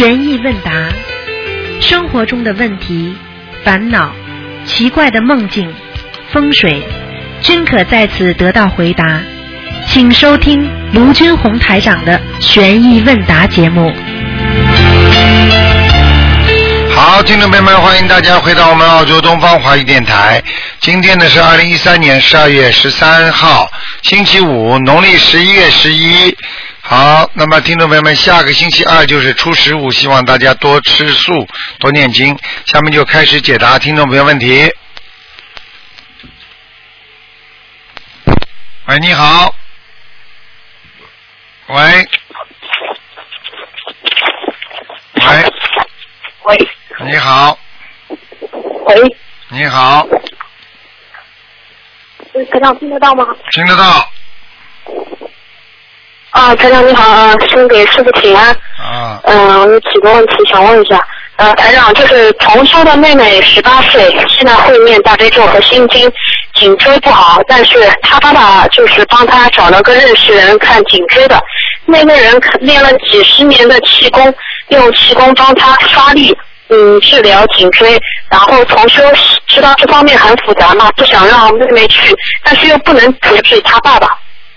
悬疑问答，生活中的问题、烦恼、奇怪的梦境、风水，均可在此得到回答。请收听卢军红台长的悬疑问答节目。好，听众朋友们，欢迎大家回到我们澳洲东方华语电台。今天呢是二零一三年十二月十三号，星期五，农历十一月十一。好，那么听众朋友们，下个星期二就是初十五，希望大家多吃素，多念经。下面就开始解答听众朋友问题。喂，你好。喂。喂，喂你好，喂，你好，台长听得到吗？听得到啊，台长你好，啊，先给师傅请安。啊？嗯、我有几个问题想问一下。呃，台长，就是同修的妹妹十八岁，现在会念大悲咒和心经，颈椎不好，但是她爸爸就是帮她找了个认识人看颈椎的，那个人练了几十年的气功，用气功帮她发力，嗯，治疗颈椎。然后同修知道这方面很复杂嘛，不想让妹妹去，但是又不能得罪他爸爸。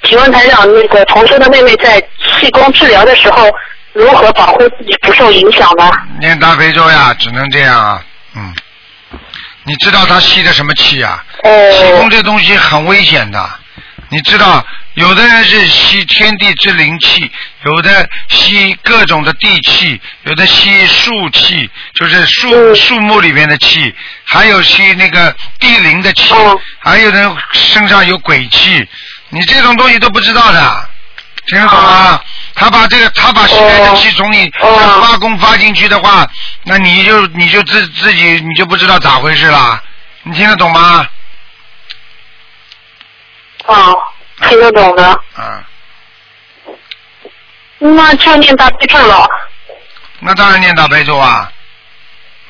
请问台长，那个同修的妹妹在气功治疗的时候，如何保护自己不受影响呢？念大悲咒呀，只能这样啊。嗯，你知道他吸的什么气呀？气功哦，这东西很危险的，你知道，有的人是吸天地之灵气，有的吸各种的地气，有的吸树气，就是树嗯树木里面的气，还有吸那个地灵的气哦，还有人身上有鬼气，你这种东西都不知道的，听得懂吗？他把这个，他把吸来的气从你哦发功发进去的话，那你就你就自自己你就不知道咋回事了，你听得懂吗？哦，听得懂的，啊，那就念大悲咒了。那当然念大悲咒啊。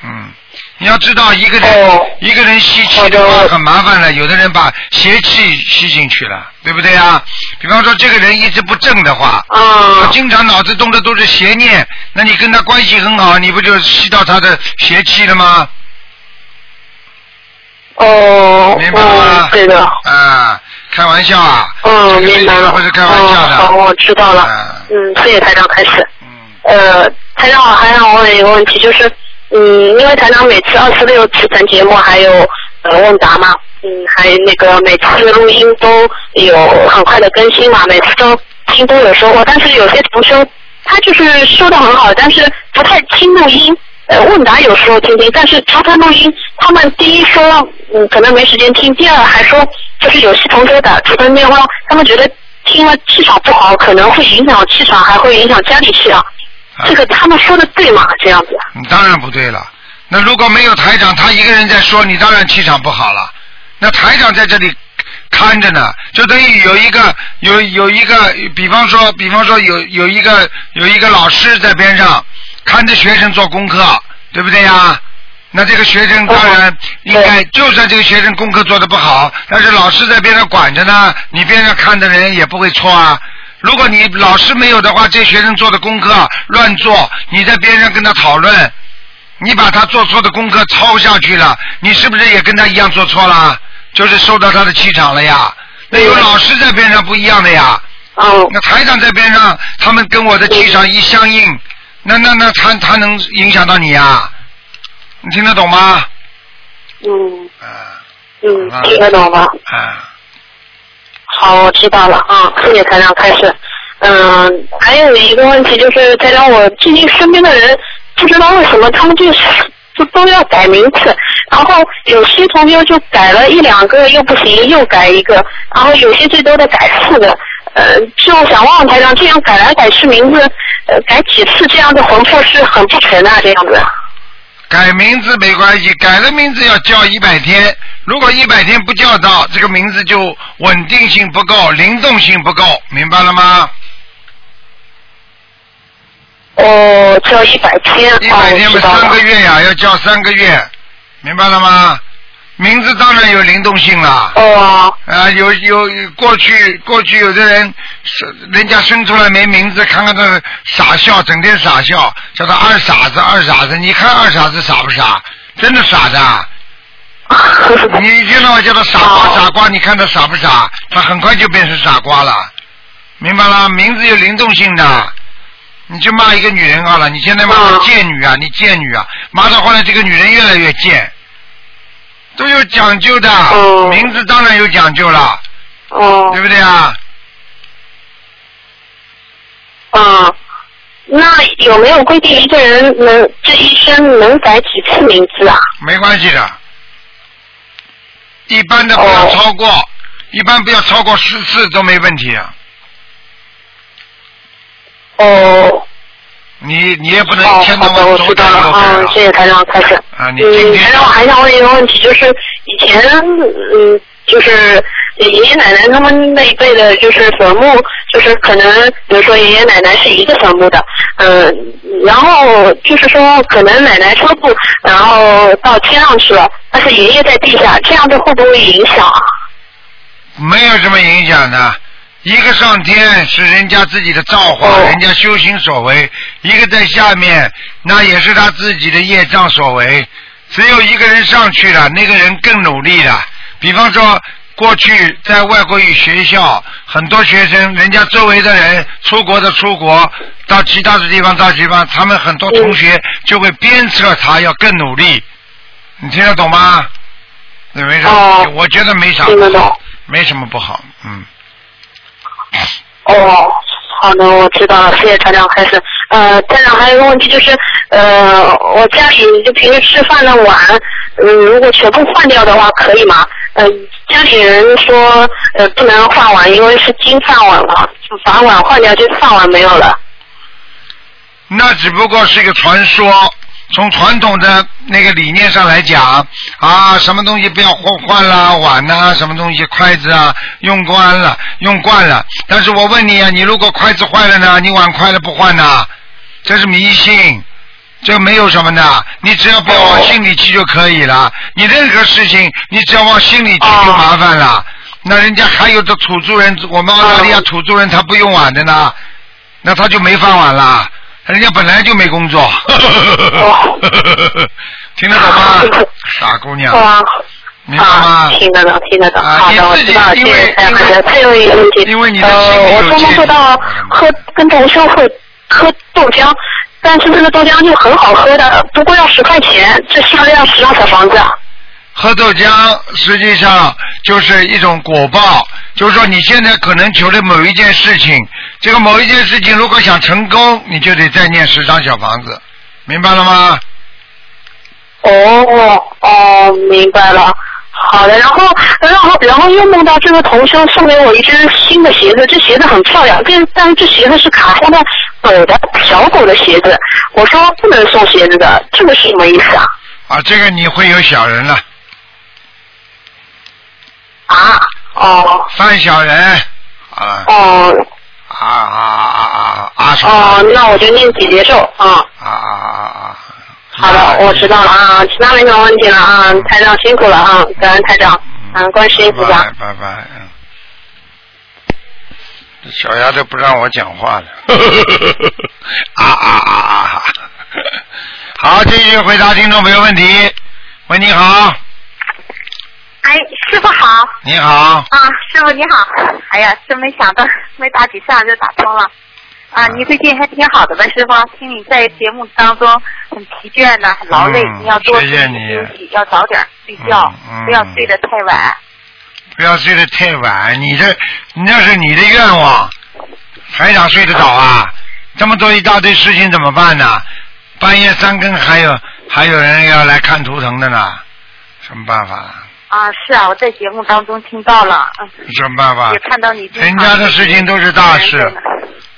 嗯，你要知道一个人、哦一个人吸气的话很麻烦的，有的人把邪气吸进去了，对不对啊？比方说这个人一直不正的话，啊，经常脑子动的都是邪念，那你跟他关系很好，你不就吸到他的邪气了吗？哦，明白了对的，啊，开玩笑啊！嗯，了。情不是开玩笑的。嗯，好，我知道了。啊嗯，谢谢台长开始。嗯呃，台长，我还想问一个问题，就是，嗯，因为台长每次二十六次晨节目还有呃问答嘛，嗯，还那个每次录音都有很快的更新嘛，每次都听都有收获，但是有些同修他就是说的很好，但是不太听录音。呃，问答有时候听听，但是查看录音，他们第一说，嗯，可能没时间听；第二还说，就是有些同学打出的电话，他们觉得听了气场不好，可能会影响气场，还会影响家里气场。啊这个他们说的对吗？这样子？你当然不对了。那如果没有台长，他一个人在说，你当然气场不好了。那台长在这里看着呢，就等于有一个有有一个，比方说，比方说有有一个有一个老师在边上看着学生做功课，对不对呀？那这个学生当然应该，就算这个学生功课做的不好，但是老师在边上管着呢，你边上看的人也不会错啊。如果你老师没有的话，这学生做的功课乱做，你在边上跟他讨论，你把他做错的功课抄下去了，你是不是也跟他一样做错了？就是受到他的气场了呀。那有老师在边上不一样的呀。哦那台长在边上，他们跟我的气场一相应，那那那他他能影响到你呀？你听得懂吗？嗯啊嗯，听得懂吗。啊，好，我知道了啊，谢谢台长开始。嗯，还有一个问题就是，台长，我最近身边的人不知道为什么他们就是就都要改名字，然后有些同学就改了一两个又不行，又改一个，然后有些最多的改四个。呃，就想问问台长，这样改来改去名字，改几次这样的魂魄是很不全的、这样子。改名字没关系，改了名字要叫一百天，如果一百天不叫到，这个名字就稳定性不够，灵动性不够，明白了吗？哦，叫一百天，一百天嘛，哦，知道了三个月呀，要叫三个月，明白了吗？名字当然有灵动性了。哦啊，有有有过去过去有的人是人家生出来没名字，看看他傻笑，整天傻笑，叫他二傻子二傻子。你看二傻子傻不傻？真的傻的。你一听到我叫他傻瓜傻瓜，你看他傻不傻？他很快就变成傻瓜了，明白了？名字有灵动性的。你就骂一个女人好了，你现在骂她嗯贱女啊，你贱女啊，骂到后来这个女人越来越贱，都有讲究的，哦名字当然有讲究了，哦对不对啊？嗯，那有没有规定一个人能这一生能改几次名字啊？没关系的，一般的不要哦超过，一般不要超过十次都没问题啊。哦你你也不能哦一，天到晚左改知道了。右改嗯，谢谢台长开始。啊，你今嗯，天台长，我还想问一个问题，就是以前嗯，就是爷爷奶奶他们那一辈的，就是坟墓，就是可能比如说爷爷奶奶是一个坟墓的，嗯，然后就是说可能奶奶车库，然后到天上去了，但是爷爷在地下，这样子会不会影响啊？没有什么影响的。一个上天是人家自己的造化，哦人家修行所为；一个在下面，那也是他自己的业障所为。只有一个人上去了，那个人更努力了。比方说，过去在外国语学校，很多学生，人家周围的人出国的出国，到其他的地方到地方，他们很多同学就会鞭策他要更努力。你听得懂吗？没什么，哦我觉得没啥不好，没什么不好，嗯。哦，好的，我知道了，谢谢台长开始。呃，台长还有一个问题就是，呃，我家里就平时吃饭的碗，嗯，如果全部换掉的话，可以吗？呃，家里人说，呃，不能换碗，因为是金饭碗嘛，把碗换掉，就饭碗没有了。那只不过是一个传说。从传统的那个理念上来讲，啊，什么东西不要换换啦，碗呐、什么东西筷子啊，用惯了，用惯了。但是我问你啊，你如果筷子坏了呢，你碗坏了不换呐？这是迷信，这没有什么的，你只要不要往心里去就可以了。你任何事情，你只要往心里去就麻烦了。那人家还有的土著人，我们澳大利亚土著人他不用碗的呢，那他就没饭碗了。人家本来就没工作，听得懂吗？傻姑娘，哇，明白吗啊，？听得懂，听得懂。啊好的，我知道谢谢台长因为开始。最后一个问题，因为你的呃，我做梦芥做到喝跟同事会喝豆浆，但是这个豆浆就很好喝的，不过要十块钱，这是不是要十套小房子啊？喝豆浆实际上就是一种果报，就是说你现在可能求的某一件事情，这个某一件事情如果想成功，你就得再念十张小房子，明白了吗？哦哦，明白了。好的，然后然后然后又梦到这个同修送给我一只新的鞋子，这鞋子很漂亮，但但是这鞋子是卡通的狗的小狗的鞋子，我说不能送鞋子的，这个是什么意思啊？啊，这个你会有小人了，啊，哦范小人，啊哦啊啊啊啊啊什么哦，那我就念姐姐咒啊。啊啊啊啊！好的，我知道了啊，其他没什么问题了啊，台长辛苦了啊，感恩台长，感恩观世音菩萨拜。拜拜，嗯。这小丫头不让我讲话了，啊啊啊啊！好，继续回答听众朋友问题。喂，你好你好，啊，师傅你好。哎呀，真没想到没打几下就打通了。啊，你最近还挺好的吧，师傅？听你在节目当中很疲倦的，很劳累，嗯你要多休息谢谢你休息，要早点睡觉，嗯嗯不要睡得太晚。不要睡得太晚，你这那是你的愿望，还想睡得早啊？这么多一大堆事情怎么办呢？半夜三更还有还有人要来看图腾的呢，什么办法？啊，是啊，我在节目当中听到了，嗯，什么办法也？看到你经常。人家的事情都是大事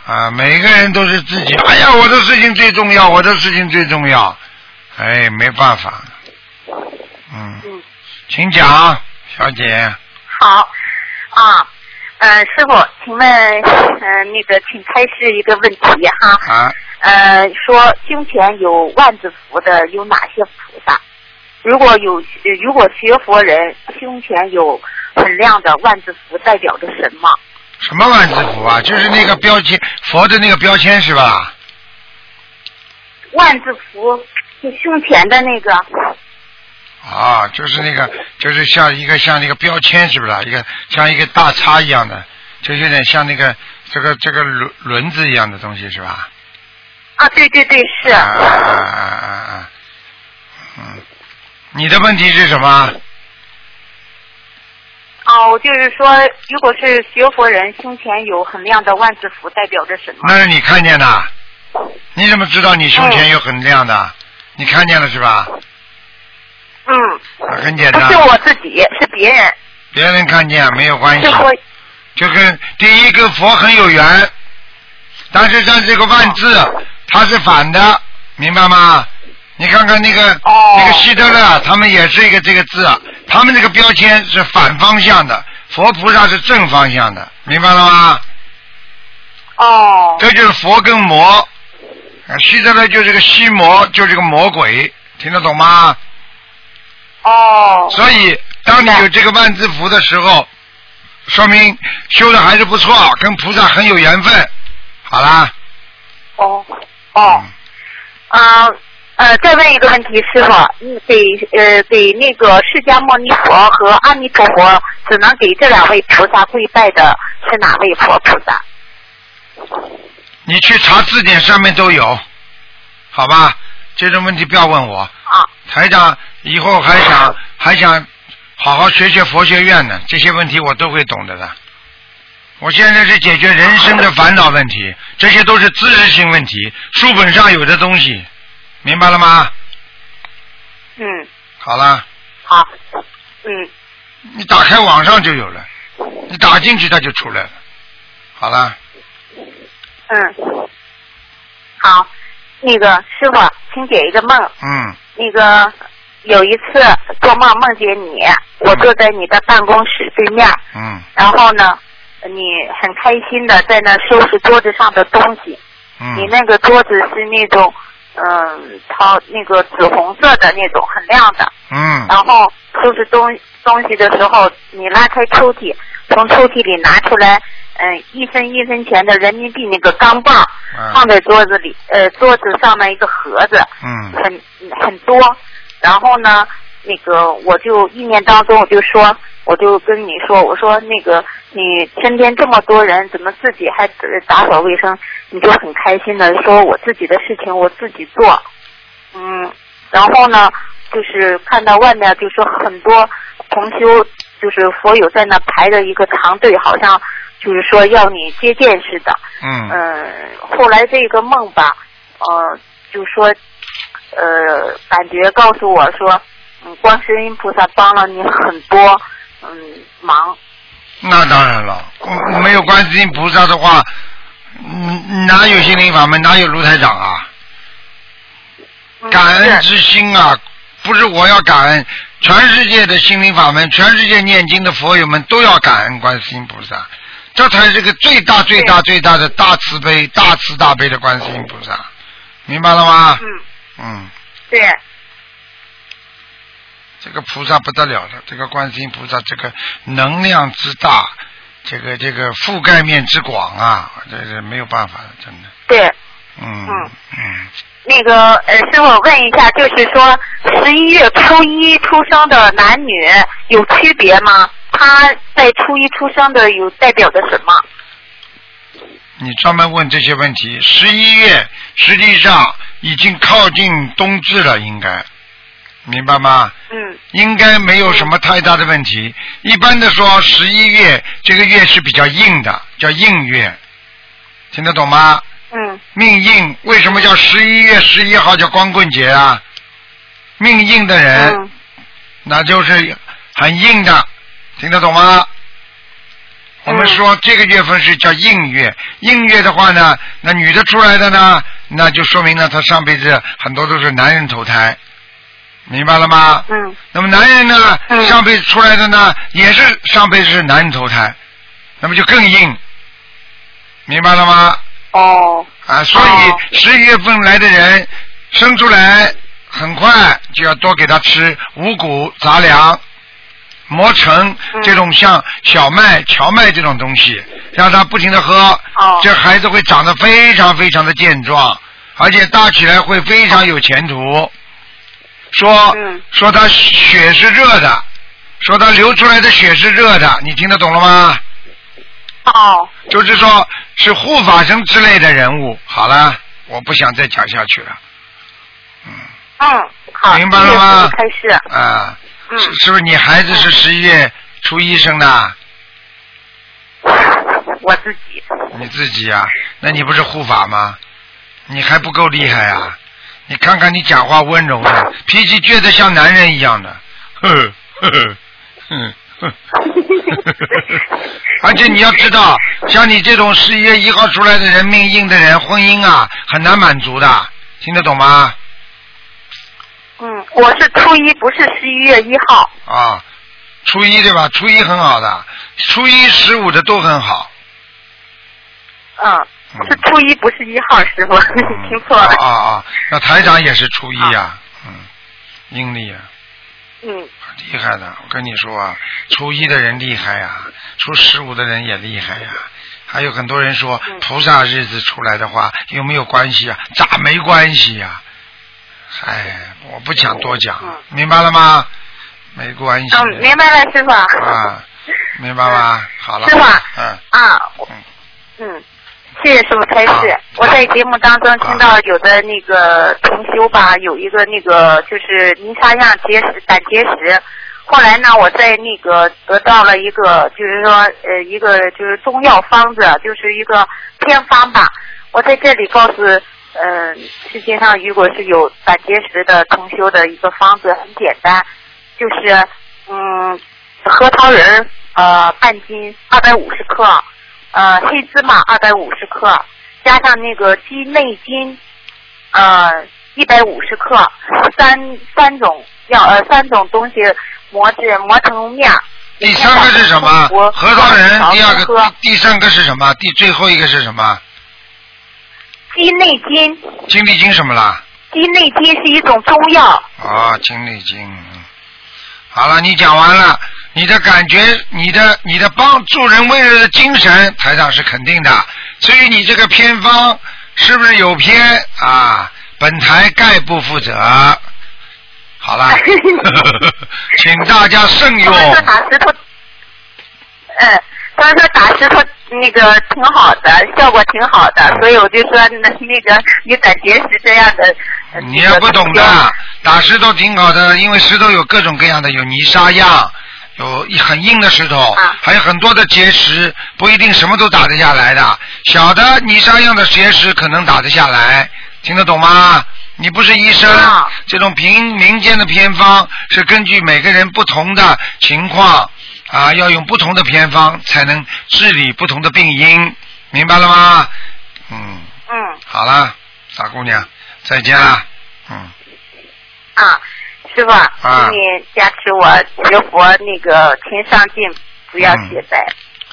啊，每个人都是自己。哎呀，我的事情最重要，我的事情最重要。哎，没办法。嗯，嗯，请讲，小姐。好，啊，呃，师傅，请问，呃，那个，请开示一个问题哈。啊，呃，说胸前有万字符的有哪些菩萨？如果有呃如果学佛人胸前有很亮的万字符，代表着什么？什么万字符啊？就是那个标签，佛的那个标签是吧？万字符就胸前的那个，啊，就是那个，就是像一个像那个标签是不是？一个像一个大叉一样的，就有点像那个这个这个轮轮子一样的东西是吧？啊，对对对，是。啊啊啊啊啊！嗯，你的问题是什么？哦，就是说，如果是学佛人胸前有很亮的万字符，代表着什么？那是你看见的，你怎么知道你胸前有很亮的？你看见了是吧？嗯，啊很简单不是，我自己，是别人。别人看见没有关系是，佛就跟第一跟佛很有缘，但是像这个万字它是反的，明白吗？你看看那个、哦。那个希特勒，他们也是一个这个字，他们这个标签是反方向的，佛菩萨是正方向的，明白了吗？哦。这就是佛跟魔，啊希特勒就是个西魔，就是个魔鬼，听得懂吗？哦。所以，当你有这个万字符的时候，说明修的还是不错，跟菩萨很有缘分。好啦，哦。哦，啊呃，再问一个问题，师傅，嗯给呃给那个释迦牟尼佛和阿弥陀佛，只能给这两位菩萨跪拜的是哪位佛菩萨？你去查字典上面都有，好吧？这种问题不要问我。啊台长以后还想还想好好学学佛学院呢，这些问题我都会懂得的。我现在是解决人生的烦恼问题，这些都是知识性问题，书本上有的东西，明白了吗？嗯，好了，好，嗯。你打开网上就有了，你打进去它就出来了。好了，嗯，好，那个师傅，请解一个梦。嗯。那个有一次做梦梦见你，我坐在你的办公室对面，嗯。然后呢，你很开心的在那收拾桌子上的东西。嗯。你那个桌子是那种，嗯，它那个紫红色的那种，很亮的。嗯然后收拾东东西的时候，你拉开抽屉，从抽屉里拿出来，嗯，一分一分钱的人民币那个钢镚，嗯放在桌子里，呃，桌子上面一个盒子，嗯很很多。然后呢，那个我就意念当中我就说，我就跟你说，我说那个你身边这么多人，怎么自己还打扫卫生？你就很开心的说，我自己的事情我自己做。嗯，然后呢，就是看到外面就说很多同修，就是佛友在那排着一个长队，好像就是说要你接见似的。嗯嗯，后来这个梦吧，呃，就说，呃，感觉告诉我说，嗯，观世音菩萨帮了你很多，嗯，忙。那当然了，嗯没有观世音菩萨的话，嗯，哪有心灵法门，哪有卢台长啊？嗯感恩之心啊，不是我要感恩，全世界的心灵法门，全世界念经的佛友们都要感恩观世音菩萨，这才是个最大最大最大的大慈悲、大慈大悲的观世音菩萨，明白了吗？嗯，嗯，对，这个菩萨不得了了，这个观世音菩萨这个能量之大，这个这个覆盖面之广啊，这是没有办法的，真的。对。嗯嗯嗯，那个呃，师傅问一下，就是说十一月初一出生的男女有区别吗？他在初一出生的有代表着什么？你专门问这些问题。十一月实际上已经靠近冬至了，应该明白吗？嗯应该没有什么太大的问题。一般的说，十一月这个月是比较硬的，叫硬月，听得懂吗？嗯命硬，为什么叫十一月十一号叫光棍节啊？命硬的人，嗯那就是很硬的，听得懂吗？我们说这个月份是叫硬月，硬月的话呢，那女的出来的呢，那就说明呢，她上辈子很多都是男人投胎，明白了吗？嗯。那么男人呢，嗯。上辈子出来的呢，也是上辈子是男人投胎，那么就更硬，明白了吗？哦。啊，所哦。以十一月份来的人生出来很快就要多给他吃五谷杂粮，磨成嗯。这种像小麦、荞麦这种东西，让他不停的喝，哦。这孩子会长得非常非常的健壮，而且大起来会非常有前途。说、嗯说他血是热的，说他流出来的血是热的，你听得懂了吗？哦，就是说是护法神之类的人物。好了，我不想再讲下去了。嗯，好，明白了吗开始。啊，嗯是是不是你孩子是十一月初一生的？我自己，你自己啊、那你不是护法吗？你还不够厉害啊！你看看你讲话温柔的，脾气倔得像男人一样的，呵呵呵，哼哼。而且你要知道，像你这种十一月一号出来的人命硬的人，婚姻啊很难满足的，听得懂吗？嗯，我是初一，不是十一月一号。啊，初一对吧？初一很好的，初一十五的都很好。嗯，嗯是初一，不是一号，师傅，你听错了。啊啊啊！那台长也是初一呀、嗯，阴历啊，嗯，很厉害的。我跟你说啊，初一的人厉害呀、初十五的人也厉害呀、还有很多人说嗯菩萨日子出来的话有没有关系啊？咋没关系呀、哎，我不想多讲，嗯明白了吗？没关系。嗯，明白了，师傅。啊，明白吗？好了。师傅嗯。啊，嗯嗯，谢谢师傅开示啊。我在节目当中听到有的那个同修吧，有一个那个就是泥沙样结石、胆结石。后来呢，我在那个得到了一个，就是说呃一个就是中药方子，就是一个偏方吧。我在这里告诉嗯、世界上如果是有胆结石的同修的一个方子，很简单，就是嗯核桃仁儿呃半斤，二百五十克，呃黑芝麻二百五十克，加上那个鸡内金呃一百五十克，三三种药呃三种东西磨制磨成面儿。第三个是什么？我核桃仁。第二个，第第三个是什么？第最后一个是什么？鸡内金，鸡内金什么啦？鸡内金是一种中药。啊，鸡内金。嗯好了，你讲完了，你的感觉，你的你的帮助人为人的精神，台长是肯定的。至于你这个偏方是不是有偏啊？本台概不负责。好了，请大家慎用打石头，嗯，他们说打石头那个挺好的，效果挺好的，所以我就说那那个你胆结石这样的。呃你也不懂的，打石头挺好的，因为石头有各种各样的，有泥沙样，有一很硬的石头，啊还有很多的结石，不一定什么都打得下来的。小的泥沙样的结石可能打得下来，听得懂吗？你不是医生，啊这种平民间的偏方是根据每个人不同的情况啊，要用不同的偏方才能治理不同的病因，明白了吗？嗯，嗯好了，傻姑娘，再见了。嗯。啊，师傅，啊请你加持我学佛那个勤上进，不要懈怠。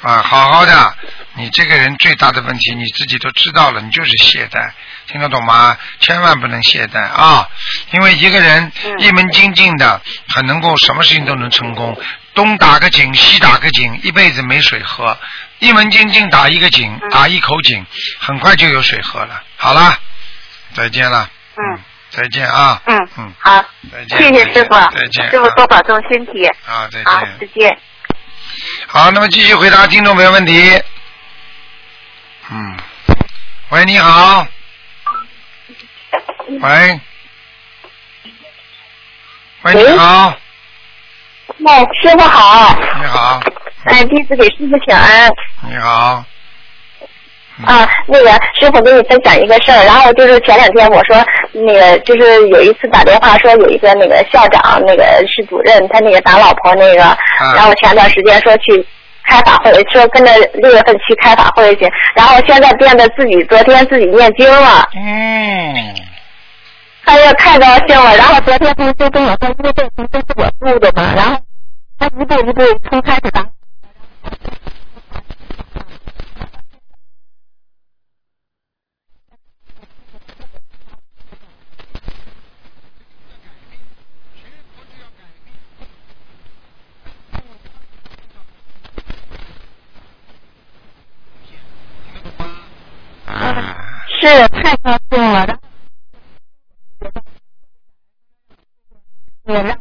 啊，好好的，你这个人最大的问题你自己都知道了，你就是懈怠，听得懂吗？千万不能懈怠啊！因为一个人嗯一门精进的，很能够什么事情都能成功，东打个井西打个井，一辈子没水喝；一门精进打一个井，嗯打一口井，很快就有水喝了。好了，再见了。嗯，再见啊。嗯嗯，好，再见。谢谢师傅再见。，师傅多保重身体。啊，再啊，见再。见。好，那么继续回答听众朋友问题。嗯，喂，你好。喂。喂，你好，喂师傅好，你好，哎，弟子给师傅请安。你好。嗯啊，那个师傅给你分享一个事儿，然后就是前两天我说那个就是有一次打电话说有一个那个校长那个是主任，他那个打老婆那个，然后前段时间说去开法会，说跟着六月份去开法会去，然后现在变得自己昨天自己念经了，嗯，哎呀太高兴了，然后昨天不是就跟我说，因为这题都是我录的嘛，然后他一步一步从开始打。是太高兴了，然后也让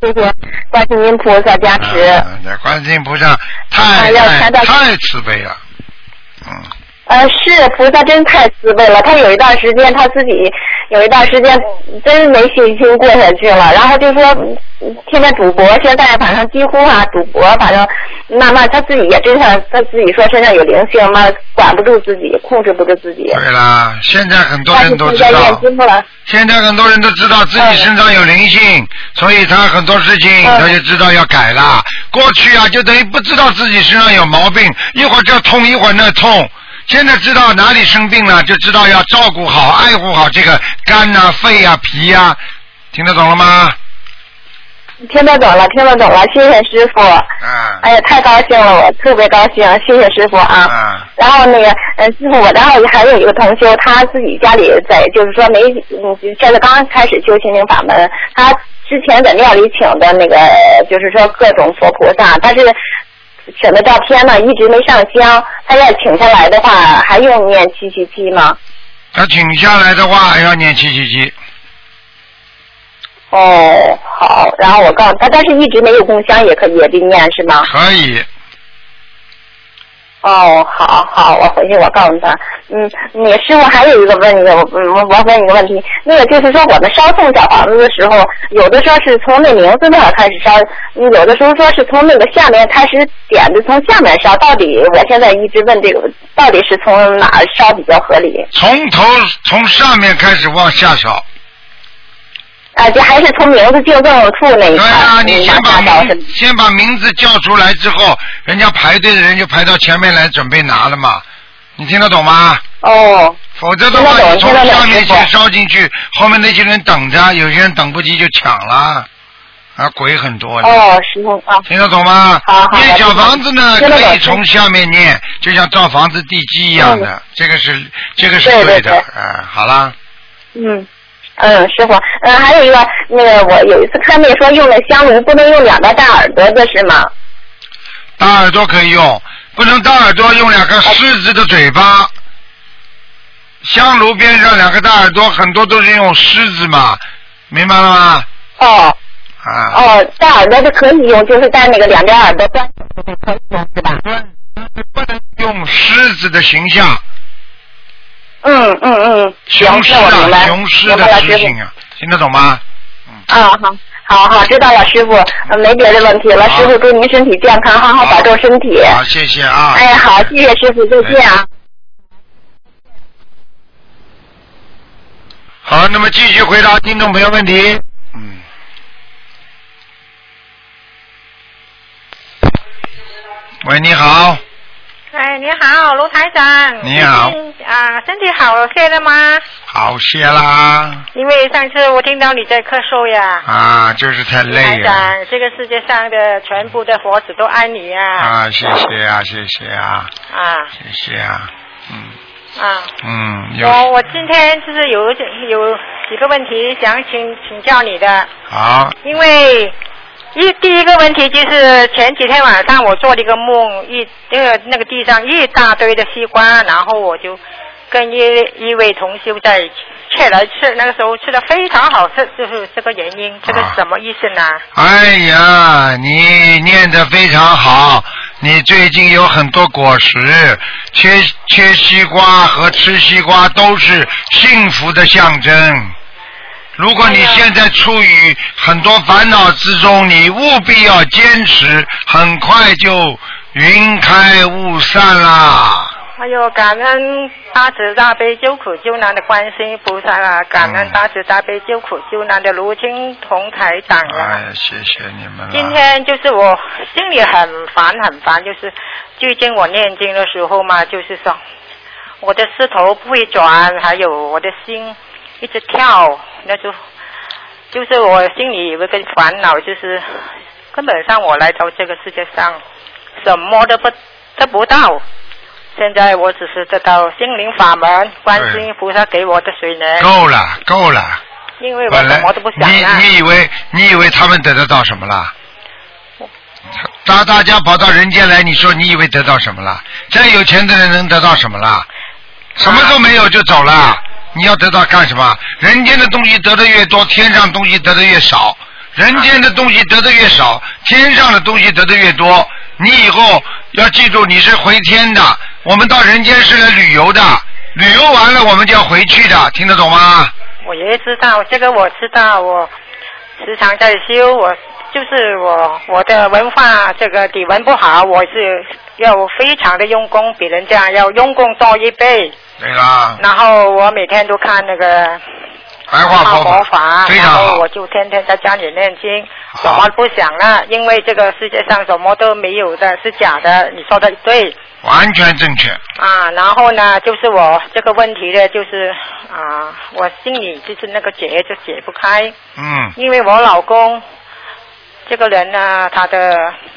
谢谢观世音菩萨加持。啊那观世音菩萨太太慈悲了，嗯，呃，是菩萨真太慈悲了。他有一段时间他自己有一段时间真没信心过下去了，然后就说嗯天天赌博，现在反正几乎啊赌博，反正慢慢他自己也真想他自己说身上有灵性，嘛管不住自己，控制不住自己。对啦，现在很多人都知道，现在很多人都知道自己身上有灵性，所以他很多事情嗯他就知道要改了。过去啊，就等于不知道自己身上有毛病，一会儿这痛，一会儿那痛。现在知道哪里生病了，就知道要照顾好、爱护好这个肝呐、肺呀、脾呀、听得懂了吗？听得懂了，听得懂了，谢谢师傅。啊哎呀，太高兴了，我特别高兴，谢谢师傅啊。啊然后那个，呃，师傅，我然后还有一个同修，他自己家里在，就是说没，嗯，现在刚开始修心灵法门，他之前在庙里请的那个，就是说各种佛菩萨，但是请的照片呢一直没上香，他要请下来的话，还用念七七七吗？他请下来的话还要念七七七，哦，好，然后我告诉他，但是一直没有供香，也可以也得念是吗？可以。哦，好好，我回去我告诉他。嗯，你师傅还有一个问题，我我我问一个问题，那个就是说我们烧送小房子的时候，有的说是从那名字那儿开始烧，有的时候说是从那个下面开始点的，从下面烧。到底我现在一直问这个，到底是从哪儿烧比较合理？从头从上面开始往下烧。啊，这还是从名字敬赠处那一块对啊，你先把先把名字叫出来之后，人家排队的人就排到前面来准备拿了嘛。你听得懂吗？哦，否则的话，听得懂你从听得懂师傅下面先烧进去，后面那些人等着，有些人等不及就抢了，啊，鬼很多的。哦，师傅啊，听得懂吗？好好念小房子呢，听得懂可以从下面念，就像造房子地基一样的，这个是这个是对对的。对啊，好啦，嗯。嗯，师傅，嗯，还有一个，那个我有一次看那说用的香炉不能用两个大耳朵的是吗？大耳朵可以用，不能大耳朵用两个狮子的嘴巴。香炉边上两个大耳朵，很多都是用狮子嘛，明白了吗？哦啊，哦，大耳朵的可以用，就是在那个两边耳朵端可以用是吧？不能用狮子的形象，嗯嗯嗯，嗯，雄狮啊，那我明白，雄狮的明白了，师傅。狮性啊，听得懂吗？嗯啊，好，好好，知道了，师傅，呃没别的问题了，师傅祝您身体健康，好好保重身体。好，谢谢啊。哎，好，谢谢师傅，再见啊。好，那么继续回答听众朋友问题。嗯。喂，你好，哎，你好，卢台长。你好啊，身体好些了吗？好些啦。因为上次我听到你在咳嗽呀。啊，就是太累了。这个世界上的全部的佛子都爱你呀。啊，谢谢啊，谢谢啊，啊谢谢啊，嗯啊！嗯，有我我今天就是有有几个问题想请请教你的，好，因为一第一个问题就是前几天晚上我做了一个梦，一那个那个地上一大堆的西瓜，然后我就跟一一位同修在切来吃，那个时候吃的非常好吃，就是这个原因，这个啊什么意思呢？哎呀，你念的非常好，你最近有很多果实，切切西瓜和吃西瓜都是幸福的象征。如果你现在处于很多烦恼之中，你务必要坚持，很快就云开雾散啦。哎呦感恩大慈大悲救苦救难的观世音菩萨啊，感恩嗯大慈大悲救苦救难的卢青同台长啊。哎，谢谢你们。今天就是我心里很烦很烦，就是最近我念经的时候嘛，就是说我的舌头不会转，还有我的心一直跳，那就就是我心里有一个烦恼，就是根本上我来到这个世界上什么都不得不到。现在我只是得到心灵法门，观世音菩萨给我的水能，够了，够了。因为我什么都不想你啊。你以为你以为他们得得到什么了？大大家跑到人间来，你说你以为得到什么了？再有钱的人能得到什么了？什么都没有就走了。你要得到干什么？人间的东西得的越多，天上东西得的越少。人间的东西得的越少，天上的东西得的越多。你以后要记住，你是回天的。我们到人间是来旅游的，旅游完了我们就要回去的，听得懂吗？我也知道这个，我知道，我时常在修，我就是我我的文化这个底文不好，我是要非常的用功，比人家要用功多一倍。对啦，然后我每天都看那个白话佛佛法，然后我。就天天在家里念经，好什么不想了，因为这个世界上什么都没有的，是假的。你说的对完全正确。啊。然后呢，就是我这个问题呢，就是啊，我心里就是那个结就解不开，嗯，因为我老公这个人呢，他的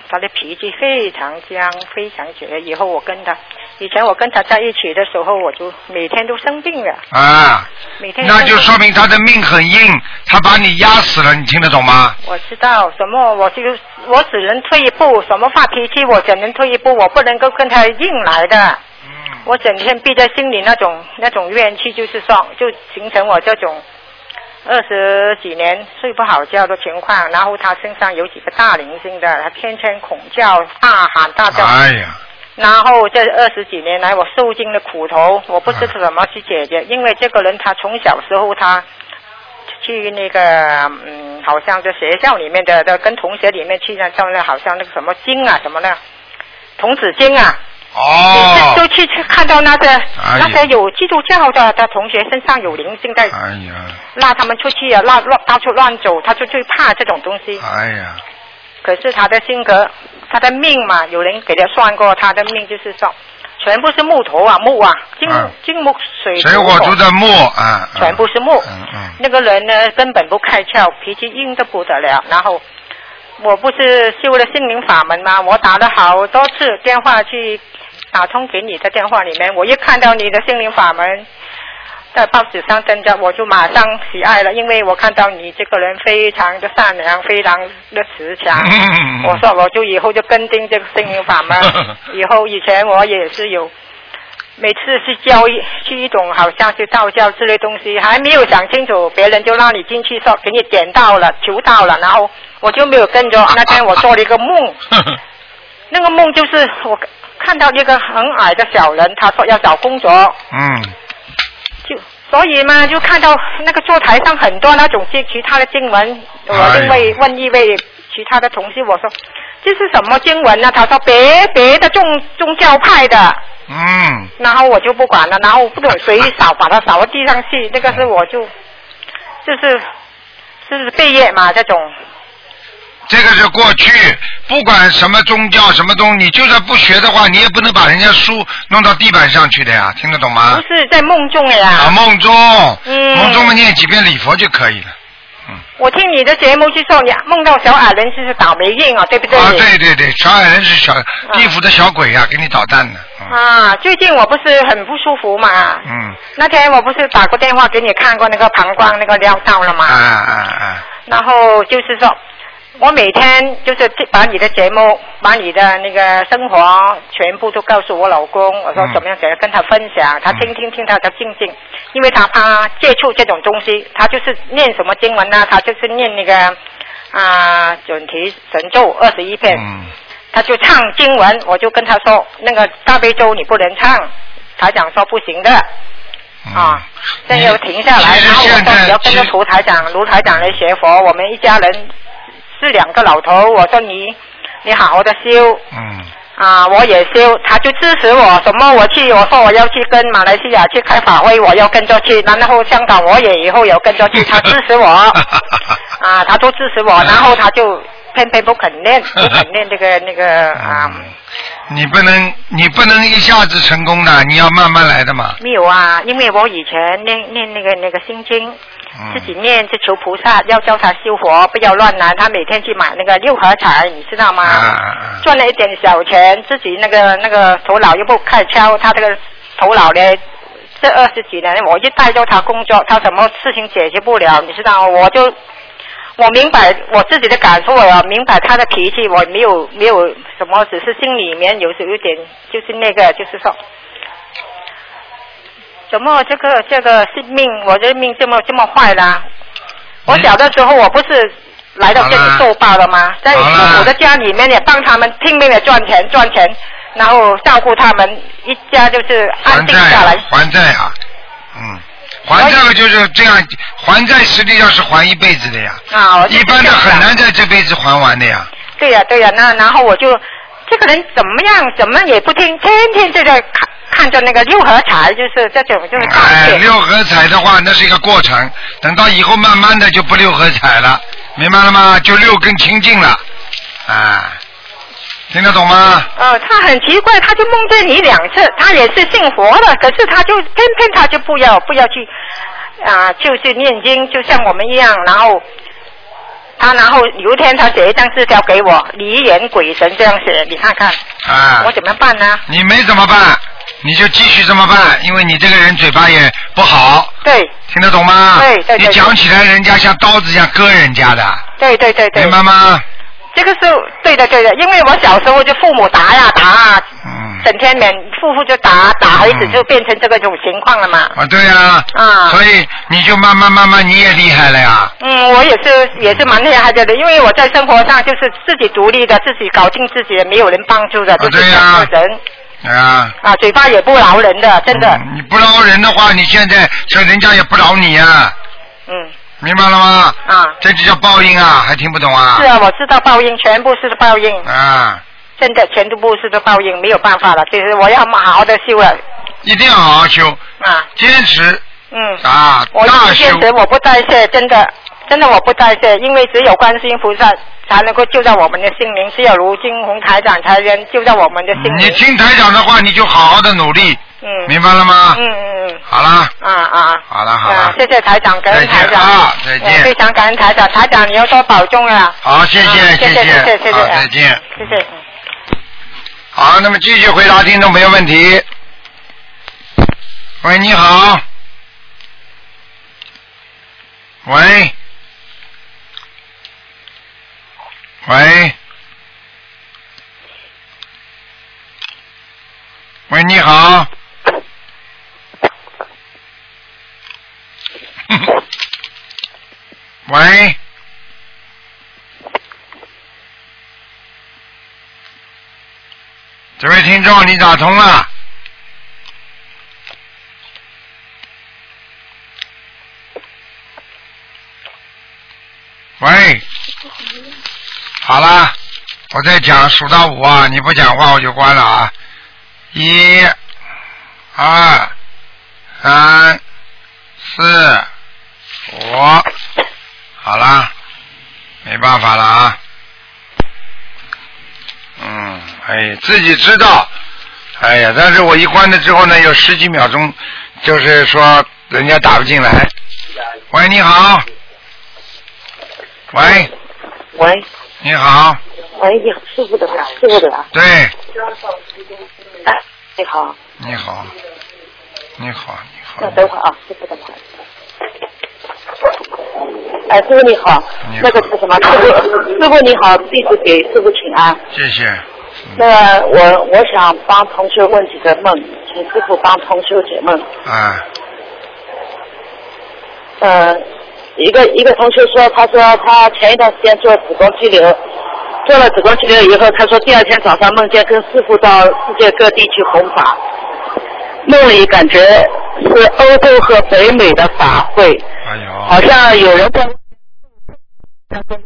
他的脾气非常僵，非常倔。以后我跟他，以前我跟他在一起的时候，我就每天都生病了，啊，每天那就说明他的命很硬，他把你压死了，你听得懂吗？我知道什么，我就我只能退一步，什么发脾气我只能退一步，我不能够跟他硬来的。嗯我整天憋在心里那种那种怨气，就是说，就形成我这种二十几年睡不好觉的情况。然后他身上有几个大灵性的，他天天恐叫、大喊大叫。哎呀，然后这二十几年来，我受尽了苦头，我不知道怎么去解决，因为这个人他从小时候他去那个嗯，好像在学校里面的的跟同学里面去那上那好像那个什么经啊什么的，童子经啊，哦。就，去去看到那个、呀。那些有基督教的的同学身上有灵性在哎呀，拉他们出去啊，乱乱到处乱走，他就最怕这种东西。哎呀，可是他的性格，他的命嘛，有人给他算过，他的命就是说，全部是木头啊，木啊，金、嗯金木水水火土土的木啊，嗯全部是木。嗯嗯，那个人呢，根本不开窍，脾气硬的不得了。然后我不是修了心灵法门吗？我打了好多次电话去打通给你的电话里面，我一看到你的心灵法门在报纸上登着，我就马上喜爱了，因为我看到你这个人非常的善良，非常的慈祥。嗯我说我就以后就跟定这个心灵法门，以后以前我也是有。每次去教一去一种好像是道教之类东西，还没有想清楚，别人就让你进去说给你点到了、求到了，然后我就没有跟着。那天我做了一个梦，那个梦就是我看到一个很矮的小人，他说要找工作，嗯，就所以嘛，就看到那个坐台上很多那种经其他的经文，我另外问一位其他的同事，我说这是什么经文呢？他说别别的宗宗教派的，嗯，然后我就不管了，然后不懂谁扫把它扫到地上去，那个是我就就是就是背业嘛这种，这个是过去，不管什么宗教什么东西，你就算不学的话，你也不能把人家书弄到地板上去的呀，听得懂吗不？是在梦中啊，呀。梦中，嗯梦中嘛念几遍礼佛就可以了。我听你的节目是说你梦到小矮人就是倒霉运啊，对不对？啊，对对对，小矮人是小地府的小鬼呀、给你捣蛋的。嗯啊，最近我不是很不舒服嘛，嗯，那天我不是打过电话给你看过那个膀胱那个尿道了吗？啊啊啊！然后就是说，我每天就是把你的节目，把你的那个生活全部都告诉我老公，我说嗯怎么样怎样跟他分享，他听听听他的静静，因为他怕接触这种东西，他就是念什么经文呢？他就是念那个啊准提神咒二十一遍，嗯他就唱经文，我就跟他说那个大悲咒你不能唱，台长说不行的。嗯啊，现在又停下来，然后我说你要跟着其卢台长，卢台长来学佛，我们一家人是两个老头，我说你你好好的修。嗯。啊，我也修，他就支持我，什么我去，我说我要去跟马来西亚去开法会，我要跟着去，然后香港我也以后有跟着去，他支持我。啊，他都支持我，然后他就偏偏不肯念，不肯念这个那个啊。嗯你不能，你不能一下子成功的，你要慢慢来的嘛。没有啊，因为我以前念念那个那个心经，嗯自己念去求菩萨，要教他修佛，不要乱来。他每天去买那个六合彩，你知道吗？赚了一点小钱，自己那个那个头脑又不开窍，他这个头脑呢，这二十几年我一带着他工作，他什么事情解决不了，你知道，我就我明白我自己的感受，我明白他的脾气，我没有没有什么，只是心里面有时有点就是那个，就是说，怎么这个这个是命，我的命这么这么坏啦？我小的时候我不是来到这里受报了吗？在父母的家里面也帮他们拼命的赚钱赚钱，然后照顾他们一家就是安定下来。还债啊，嗯，还债了就是这样，还债实际上是还一辈子的呀，啊，我一般的很难在这辈子还完的呀。对呀、对呀、那然后我就这个人怎么样，怎么也不听，天天就在看看着那个六合彩，就是这种就是大哎，六合彩的话，那是一个过程，等到以后慢慢的就不六合彩了，明白了吗？就六根清净了，啊，听得懂吗？呃，他很奇怪，他就梦见你两次，他也是信佛的，可是他就偏偏他就不要不要去啊、就是念经，就像我们一样，然后他然后有一天他写一张字条给我，离眼鬼神这样写，你看看啊我，怎么办呢？你没怎么办？你就继续这么办，因为你这个人嘴巴也不好，对。听得懂吗？对对对你讲起来，人家像刀子一样割人家的，对对对对。明，白吗？这个是对的对的，因为我小时候就父母打呀打啊，嗯，整天免夫妇就打打孩子，就变成这个种情况了嘛。啊，对呀、啊。所以你就慢慢慢慢你也厉害了呀，嗯，我也是也是蛮厉害的，因为我在生活上就是自己独立的，自己搞定自己，没有人帮助的，就是这样的人啊。啊，嘴巴也不饶人的，真的，嗯你不饶人的话，你现在这人家也不饶你啊、嗯明白了吗？啊，这就叫报应啊，还听不懂啊？是啊，我知道报应，全部是报应，啊，真的全部是的报应，没有办法了，就是我要好好的修了一定要好好修，啊，坚持嗯。啊，我坚。持，我不代谢，真的，真的我不代谢，因为只有观世音菩萨才能够救到我们的心灵，只有如金红台长才能救到我们的心灵。你听台长的话，你就好好的努力，嗯，明白了吗？嗯嗯嗯，好了，啊啊。好了，好啊了，，谢谢台长，感恩台长再见啊再见嗯非常感恩台长，台长你要多保重啊！好，谢谢，啊谢谢谢谢谢谢好，谢再见。谢谢。嗯好，那么继续回答听众朋友问题。喂，你好。喂。喂。喂，你好。喂。这位听众，你打通了。喂，好啦，我在讲，数到五啊，你不讲话我就关了啊。一、二、三、四、五，好啦，没办法了啊。嗯，哎，自己知道，哎呀，但是我一关了之后呢，有十几秒钟，就是说人家打不进来。喂，你好。喂，喂，你好，哎呀，师傅的吧？师傅的吧？对，哎，你好，你好，你好，你好那，等会儿啊，师傅等会儿。哎，师傅你好你好，那个是什么？师傅，师傅你好，弟子给师傅请安。谢谢。那我我想帮同学问几个梦，请师傅帮同学解梦。啊，呃，一个一个同学说，他说他前一段时间做子宫肌瘤，做了子宫肌瘤以后，他说第二天早上梦见跟师傅到世界各地去弘法，梦里感觉是欧洲和北美的法会，哎呦，好像有人在。他说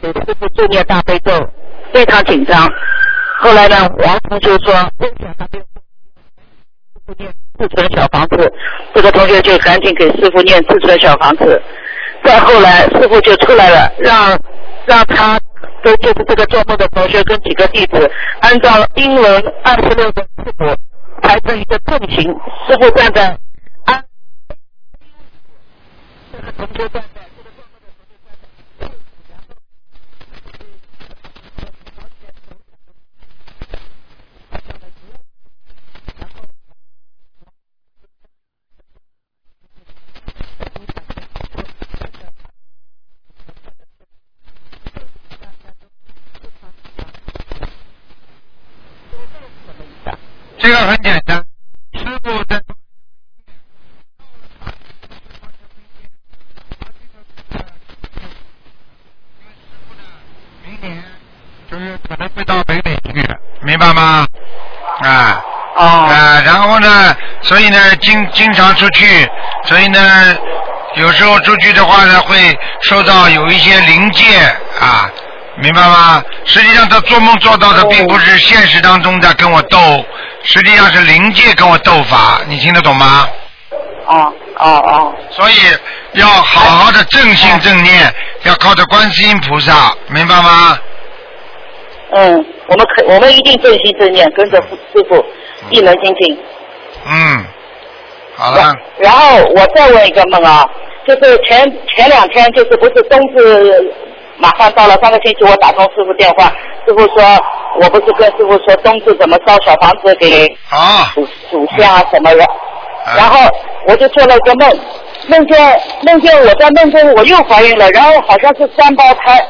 给师傅助念大悲咒，非常紧张。后来呢，王同学说，为什么他念自存小房子？这个同学就赶紧给师傅念自存小房子。再后来，师傅就出来了，让让他跟就是这个做梦的同学跟几个弟子，按照英文二十六个字母排成一个阵型，师傅站在安，这个同学站在。这个很简单，师傅在。明年就是可能会到北美去，明白吗？啊。哦。啊，然后呢，所以呢，经经常出去，所以呢，有时候出去的话呢，会受到有一些灵界啊，明白吗？实际上他做梦做到的并不是现实当中的跟我斗，实际上是灵界跟我斗法，你听得懂吗？哦哦哦。所以要好好的正信正念，要靠着观世音菩萨，明白吗？嗯，我们可我们一定正心正念，跟着师师傅一门精进。嗯，好了，然后我再问一个梦啊，就是前前两天就是不是冬至马上到了，上个星期我打通师傅电话，师傅说我不是跟师傅说冬至怎么烧小房子给啊祖祖先啊什么的，然后我就做了一个梦，梦见梦见我在梦中我又怀孕了，然后好像是三胞胎。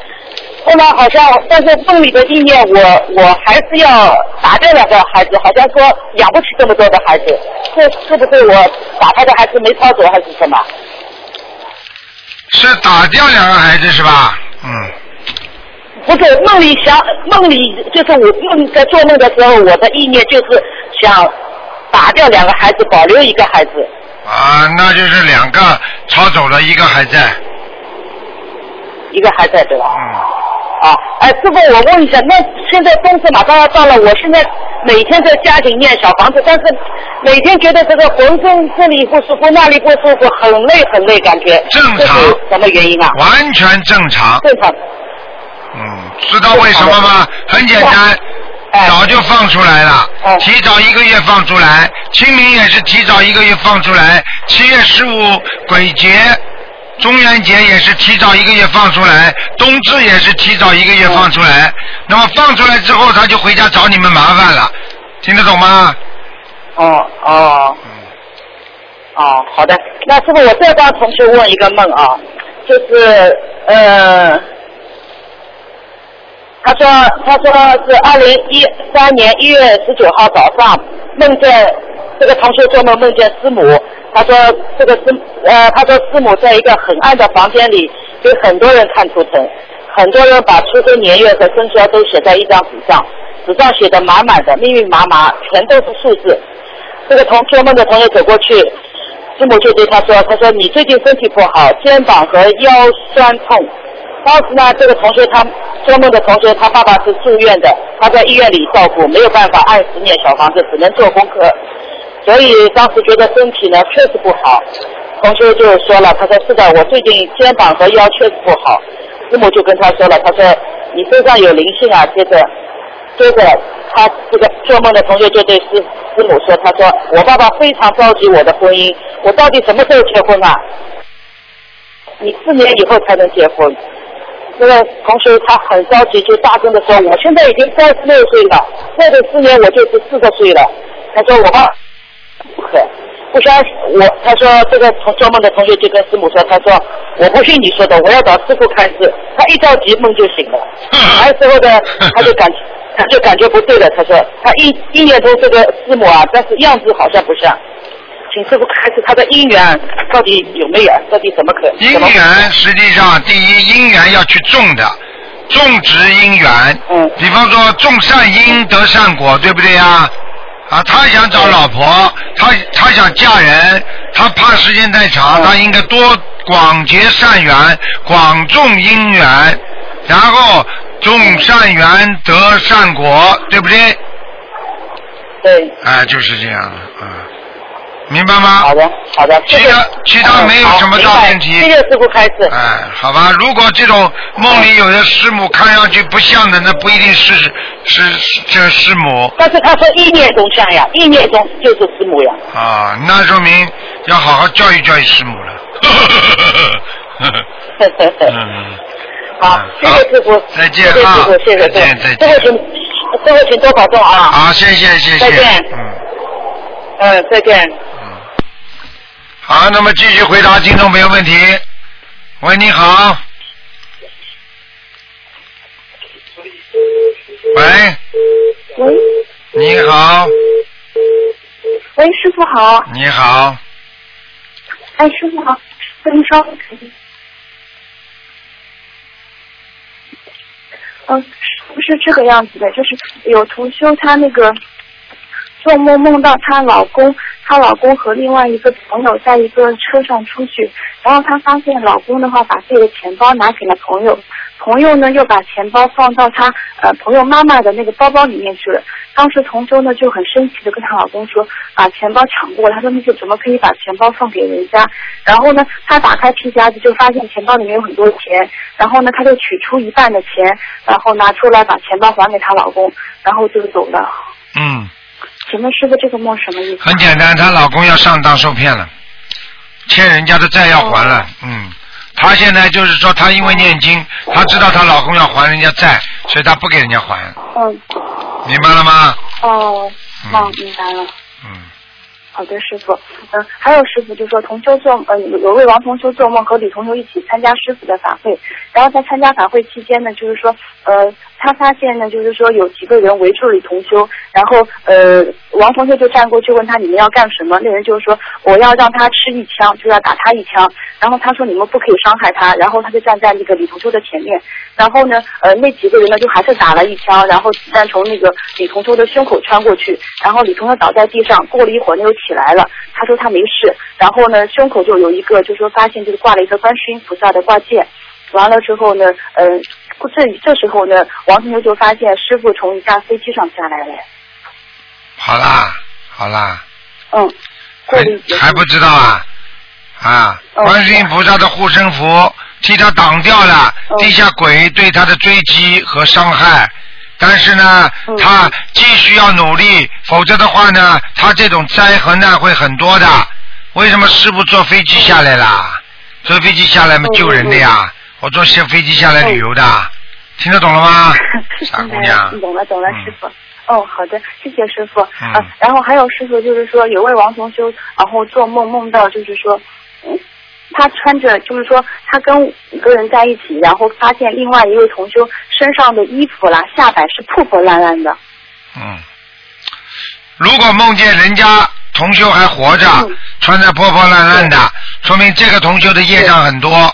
后来好像，但是梦里的意念，我我还是要打掉两个孩子，好像说养不起这么多的孩子，这是不是我打他的孩子没操作还是什么？是打掉两个孩子是吧？嗯，不是梦里想梦里就是我梦在做梦的时候，我的意念就是想打掉两个孩子，保留一个孩子。啊，那就是两个抄走了，一个还在。一个还在对吧？嗯。啊，哎，师傅，我问一下，那现在冬至马上要到了，我现在每天在家里念小房子，但是每天觉得这个浑身这里不舒服，那里不舒服，很累很累，感觉。正常。这是什么原因啊？完全正常。正常。嗯，知道为什么吗？很简单，早就放出来了，提早一个月放出来，清明也是提早一个月放出来，七月十五鬼节。中元节也是提早一个月放出来，冬至也是提早一个月放出来。那么放出来之后，他就回家找你们麻烦了，听得懂吗？哦哦。哦，好的。那师傅，我再帮同学问一个梦啊，就是呃，他说他说是二零一三年一月十九号早上梦见这个同学做梦梦见师母。他说这个师呃，他说师母在一个很暗的房间里给很多人看图腾，很多人把出生年月和生肖都写在一张纸上，纸上写的满满的，密密麻麻，全都是数字。这个同做梦的同学走过去，师母就对他说：“他说你最近身体不好，肩膀和腰酸痛。”当时呢，这个同学他做梦的同学，他爸爸是住院的，他在医院里照顾，没有办法按时念小房子，只能做功课。所以当时觉得身体呢确实不好，同学就说了，他说是的，我最近肩膀和腰确实不好。师母就跟他说了，他说你身上有灵性啊。接着，接着他这个做梦的同学就对师师母说，他说我爸爸非常着急我的婚姻，我到底什么时候结婚啊？你四年以后才能结婚。这个同学他很着急，就大声的说，我现在已经三十六岁了，再等四年我就是四十岁了。他说我爸。不可，不相信我。他说这个同做梦的同学就跟师母说，他说我不信你说的，我要找师傅看字。他一着急梦就醒了，来之后呢他就感他就感觉不对了。他说他一一念中这个师母啊，但是样子好像不像。请师傅开示他的姻缘到底有没有？到底怎么可？姻缘实际上第一姻缘要去种的，种植姻缘。嗯。比方说种善因得善果，对不对呀？啊，他想找老婆，他他想嫁人，他怕时间太长，他应该多广结善缘，广种姻缘，然后种善缘得善果，对不对？对。哎，就是这样的，嗯。明白吗？好的，好的。其他其他没有什么大问题。谢谢师傅开始。哎，好吧，如果这种梦里有的师母看上去不像的，那不一定是是这师母。但是他说意念中像呀，意念中就是师母呀。啊，那说明要好好教育教育师母了。嗯 好，谢谢师傅。再见啊！谢谢师傅，谢谢再见再见。师傅请，师傅请多保重啊！好，谢谢谢谢。再见。嗯。嗯，再见。好，那么继续回答听众朋友问题。喂，你好。喂。喂。你好。喂，师傅好。你好，哎，师傅好，师傅您稍等。嗯，不是这个样子的，就是有同修他那个做梦梦到她老公，她老公和另外一个朋友在一个车上出去，然后她发现老公的话把自己的钱包拿给了朋友，朋友呢又把钱包放到她呃朋友妈妈的那个包包里面去了。当时同修呢就很生气的跟她老公说，把钱包抢过来，他说你怎么可以把钱包放给人家？然后呢，她打开皮夹子就发现钱包里面有很多钱，然后呢，她就取出一半的钱，然后拿出来把钱包还给她老公，然后就走了。嗯，请问师傅这个梦什么意思？很简单，她老公要上当受骗了，欠人家的债要还了，嗯。她现在就是说，她因为念经，她知道她老公要还人家债，所以她不给人家还，嗯，明白了吗？哦，嗯哦，明白了。嗯，好的，师傅。嗯，还有师傅就说同修做呃有有位王同修做梦和李同修一起参加师傅的法会，然后在参加法会期间呢，就是说呃他发现呢就是说有几个人围住了李同修，然后呃王同修就站过去问他你们要干什么？那人就是说我要让他吃一枪，就要打他一枪。然后他说你们不可以伤害他，然后他就站在那个李同修的前面，然后呢呃那几个人呢就还是打了一枪，然后子弹从那个李同修的胸口穿过去，然后李同修倒在地上，过了一会儿呢又起来了，他说他没事，然后呢胸口就有一个就是说发现就是挂了一个观世音菩萨的挂件，完了之后呢，嗯、这这时候呢，王同学就发现师傅从一架飞机上下来了，好啦，好啦，嗯，还不知道啊？啊，哦观世音菩萨的护身符替他挡掉了哦地下鬼对他的追击和伤害。但是呢，嗯他继续要努力，否则的话呢，他这种灾和难会很多的。为什么师傅坐飞机下来啦？坐飞机下来嘛嗯救人的呀，我坐飞飞机下来旅游的，听得懂了吗？傻姑娘，懂了懂了，嗯师傅。哦，好的，谢谢师傅。嗯啊，然后还有师傅就是说，有位王同修，然后做梦梦到就是说，嗯，他穿着就是说他跟五个人在一起，然后发现另外一位同修身上的衣服啦、下摆是破破烂烂的。嗯，如果梦见人家同修还活着，嗯穿着破破烂烂的，说明这个同修的业障很多。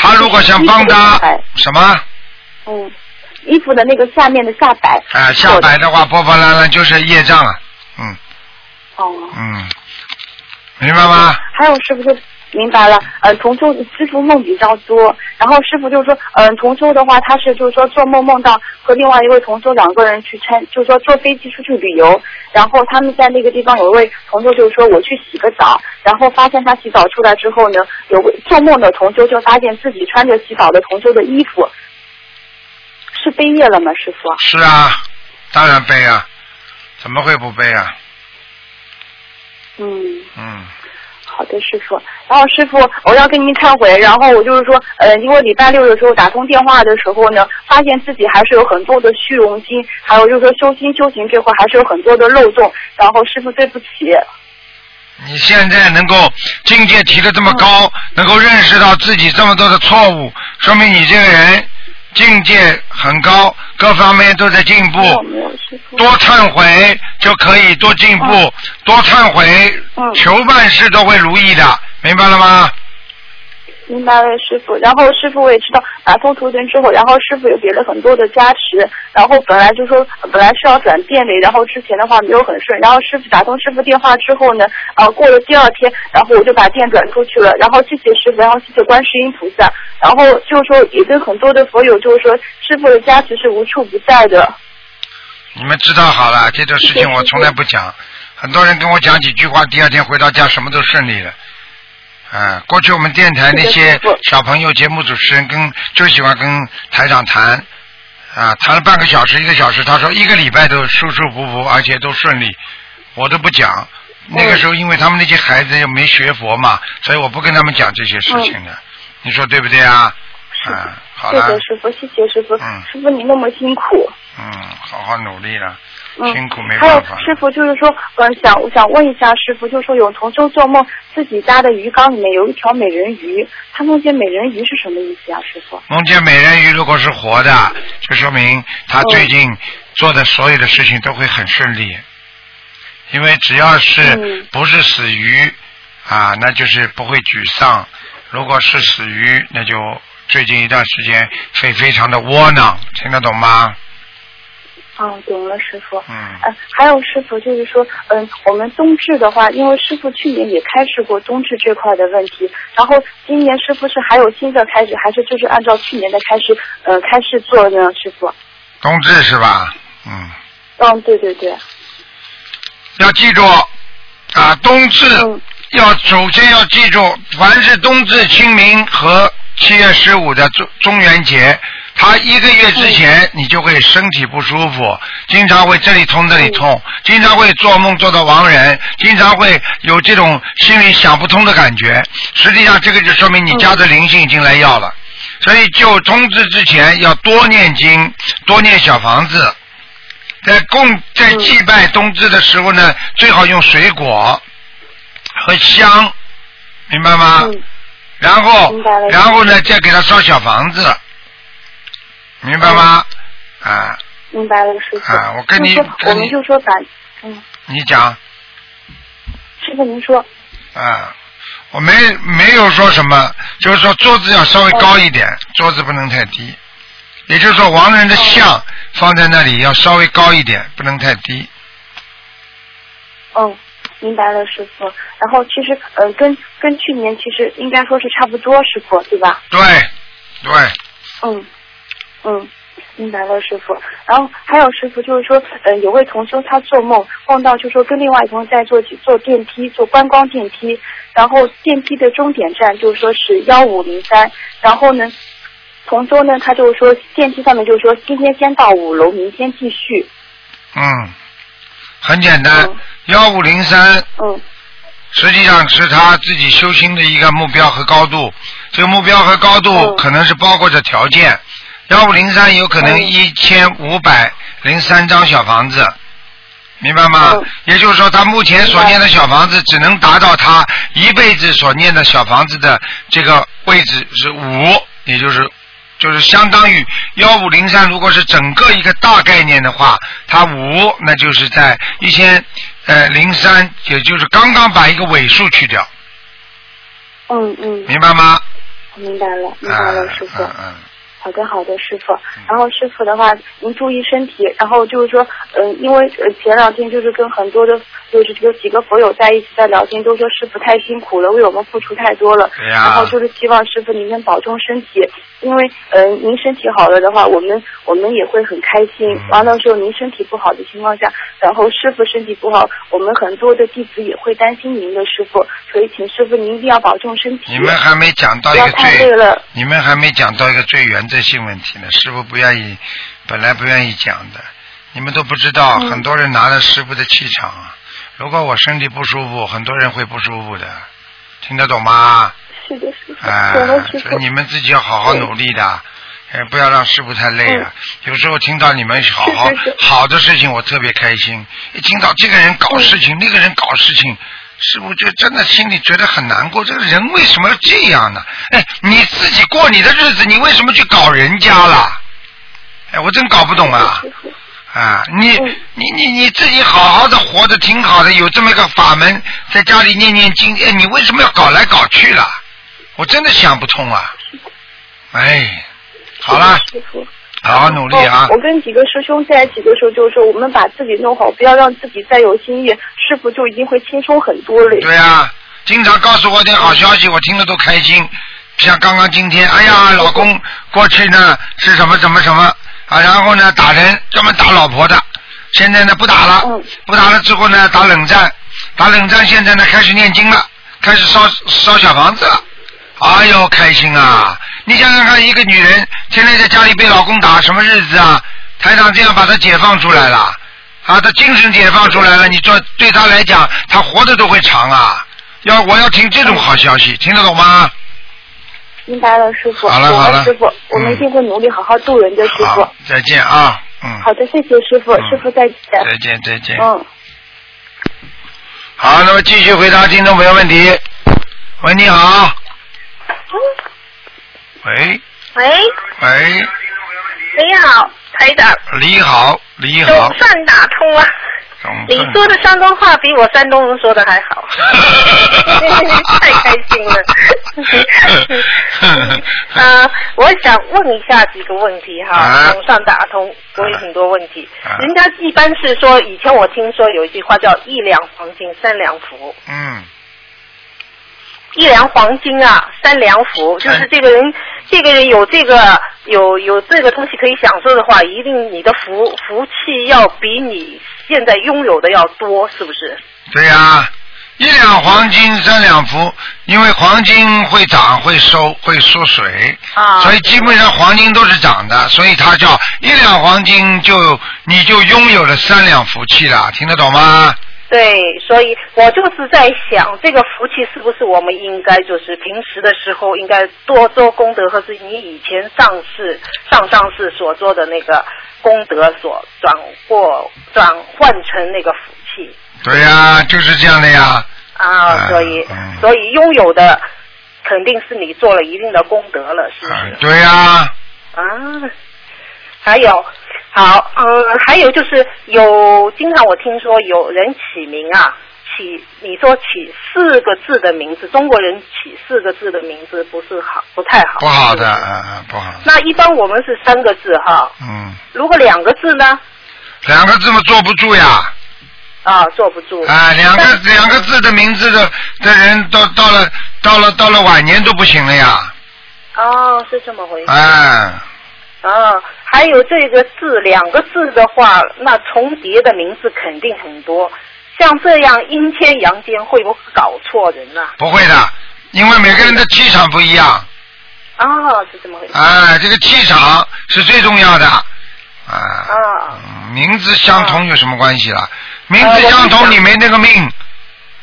他如果想帮他什么嗯，衣服的那个下面的下摆。啊下摆的话破破烂烂就是业障了，嗯哦。嗯，明白吗？还有师傅就明白了，嗯、同修师傅梦比较多，然后师傅就说，嗯、同修的话，他是就是说做梦梦到和另外一位同修两个人去参，就是说坐飞机出去旅游，然后他们在那个地方有一位同修就是说我去洗个澡，然后发现他洗澡出来之后呢，有位做梦的同修就发现自己穿着洗澡的同修的衣服，是背业了吗，师傅？是啊，当然背啊，怎么会不背啊？嗯。嗯，好的，师傅。然后师傅，我要跟您忏悔。然后我就是说，呃，因为礼拜六的时候打通电话的时候呢，发现自己还是有很多的虚荣心，还有就是说修心修行这块还是有很多的漏洞。然后师傅对不起。你现在能够境界提的这么高，能够认识到自己这么多的错误，说明你这个人境界很高，各方面都在进步。多忏悔就可以多进步，多忏悔，嗯求万事都会如意的，明白了吗？明白了，师傅。然后师傅我也知道，打通图腾之后，然后师傅又给了很多的加持。然后本来就说本来是要转店里，然后之前的话没有很顺。然后师傅打通师傅电话之后呢，呃，过了第二天，然后我就把店转出去了。然后谢谢师傅，然后谢谢观世音菩萨。然后就是说也跟很多的佛友就是说，师傅的加持是无处不在的。你们知道好了，这种事情 我从来不讲。很多人跟我讲几句话，第二天回到家什么都顺利了。啊，过去我们电台那些小朋友节目主持人跟就喜欢跟台长谈，啊，谈了半个小时一个小时，他说一个礼拜都舒舒服服，而且都顺利，我都不讲。那个时候因为他们那些孩子又没学佛嘛，所以我不跟他们讲这些事情的。你说对不对啊？啊，好了谢谢，师傅，谢谢师傅。嗯师傅你那么辛苦。嗯，好好努力了，嗯，辛苦没还有办法。师傅就是说，呃，想我想问一下师傅，就是说有同修做梦，自己家的鱼缸里面有一条美人鱼，他梦见美人鱼是什么意思啊、师傅？梦见美人鱼如果是活的，就说明他最近做的所有的事情都会很顺利，因为只要是嗯不是死鱼啊，那就是不会沮丧；如果是死鱼，那就最近一段时间会非常的窝囊，听得懂吗？哦，懂了，师傅。嗯，呃，还有师傅，就是说，嗯，我们冬至的话，因为师傅去年也开示过冬至这块的问题，然后今年师傅是还有新的开始，还是就是按照去年的开始，呃，开始做呢？师傅？冬至是吧？嗯，嗯，对对对。要记住啊，冬至嗯要首先要记住，凡是冬至、清明和七月十五的中中元节，它一个月之前你就会身体不舒服，经常会这里痛那里痛，经常会做梦做到亡人，经常会有这种心里想不通的感觉。实际上，这个就说明你家的灵性已经来要了。所以，就冬至之前要多念经，多念小房子。在供在祭拜冬至的时候呢，最好用水果和香，明白吗？嗯然后然后呢，再给他烧小房子，明白吗？啊，明白了，师傅。啊我跟你我们就说咱，嗯，你讲师傅您说，啊，我没没有说什么，就是说桌子要稍微高一点，桌子不能太低。也就是说，亡人的像放在那里要稍微高一点，不能太低。嗯，明白了，师傅。然后其实，呃，跟跟去年其实应该说是差不多，师傅，对吧？对，对，嗯，嗯，明白了，师傅。然后还有师傅就是说，呃，有位同修他做梦梦到，就说跟另外一同学在坐坐电梯，坐观光电梯，然后电梯的终点站就是说是幺五零三，然后呢，同修呢他就是说电梯上面就是说今天先到五楼，明天继续。嗯，很简单嗯，幺五零三嗯实际上是他自己修心的一个目标和高度。这个目标和高度嗯可能是包括着条件。幺五零三有可能嗯一千五百零三张小房子，明白吗？嗯也就是说，他目前所念的小房子只能达到他一辈子所念的小房子的这个位置是五，也就是就是相当于幺五零三，如果是整个一个大概念的话，它五那就是在一千呃零三，也就是刚刚把一个尾数去掉，嗯嗯，明白吗？明白了，明白啊了，师傅。嗯嗯，好的，好的，师傅。然后师傅的话，您注意身体。然后就是说，嗯、因为呃前两天就是跟很多的，就是有几个佛友在一起在聊天，都说师傅太辛苦了，为我们付出太多了。对呀然后就是希望师傅您能保重身体，因为呃您身体好了的话，我们我们也会很开心。嗯完了时候您身体不好的情况下，然后师傅身体不好，我们很多的弟子也会担心您的师傅，所以请师傅您一定要保重身体。你们还没讲到一个最，你们还没讲到一个最原则性问题呢。师傅不愿意，本来不愿意讲的，你们都不知道，嗯很多人拿着师傅的气场啊。如果我身体不舒服，很多人会不舒服的，听得懂吗？是的，师傅。啊懂了，师，傅所以。你们自己要好好努力的，哎，不要让师傅太累了。有时候听到你们好好好的事情，我特别开心；一听到这个人搞事情，那个人搞事情，师傅就真的心里觉得很难过。这个人为什么要这样呢？哎，你自己过你的日子，你为什么去搞人家了？哎，我真搞不懂啊！啊，你嗯你你你自己好好的活得挺好的，有这么一个法门，在家里念念经，哎，你为什么要搞来搞去了？我真的想不通啊！哎，好了，好好努力啊哦！我跟几个师兄在一起的时候，就是说我们把自己弄好，不要让自己再有心意，师傅就一定会轻松很多了。对啊，经常告诉我点好消息，我听了都开心。像刚刚今天，哎呀，老公过去呢是什么什么什么啊，然后呢打人，专门打老婆的，现在呢不打了，嗯不打了之后呢打冷战，打冷战现在呢开始念经了，开始烧烧小房子了，哎呦开心啊！你想想看，一个女人天天在家里被老公打，什么日子啊？台长这样把她解放出来了，啊，她精神解放出来了，你说对她来讲，她活的都会长啊。要我要听这种好消息，听得懂吗？明白了，师傅。好了好了师傅，我们嗯一定会努力好好度人的，师傅好。，再见啊，嗯，好的，谢谢师傅，嗯师傅再见。再见再见。嗯。好，那么继续回答听众朋友问题。喂，你好。喂。喂，喂，你好，台长，你好，你好。总，算打通了。你说的山东话比我山东人说的还好，太开心了。呃，我想问一下几个问题哈，啊。网上打通，我有很多问题。啊。人家一般是说，以前我听说有一句话叫“一两黄金三两福嗯，”，一两黄金啊，三两福，就是这个人，这个人有这个有有这个东西可以享受的话，一定你的福福气要比你现在拥有的要多，是不是？对呀、一两黄金三两福，因为黄金会涨会收会缩水，啊所以基本上黄金都是涨的，所以它叫一两黄金就你就拥有了三两福气了，听得懂吗？对，所以我就是在想，这个福气是不是我们应该就是平时的时候应该多做功德，或是你以前上世、上上世所做的那个功德所转过转换成那个福气对呀、就是这样的呀。啊，所以、嗯所以拥有的肯定是你做了一定的功德了，是不是？对呀、啊，还有，好，嗯，还有就是有，经常我听说有人起名啊，起你说起四个字的名字，中国人起四个字的名字不是好，不太好，不好的，嗯嗯，不好。那一般我们是三个字哈，嗯，如果两个字呢？两个字嘛坐不住呀。啊，坐不住。啊，两个两个字的名字的的人到到了到了到了晚年都不行了呀。哦，是这么回事。哎，啊，还有这个字，两个字的话，那重叠的名字肯定很多。像这样阴天阳间会不会搞错人啊？不会的，因为每个人的气场不一样。啊，是这么回事。哎，这个气场是最重要的。啊。啊。嗯名字相同有什么关系啦？名呃字相同，你没那个命，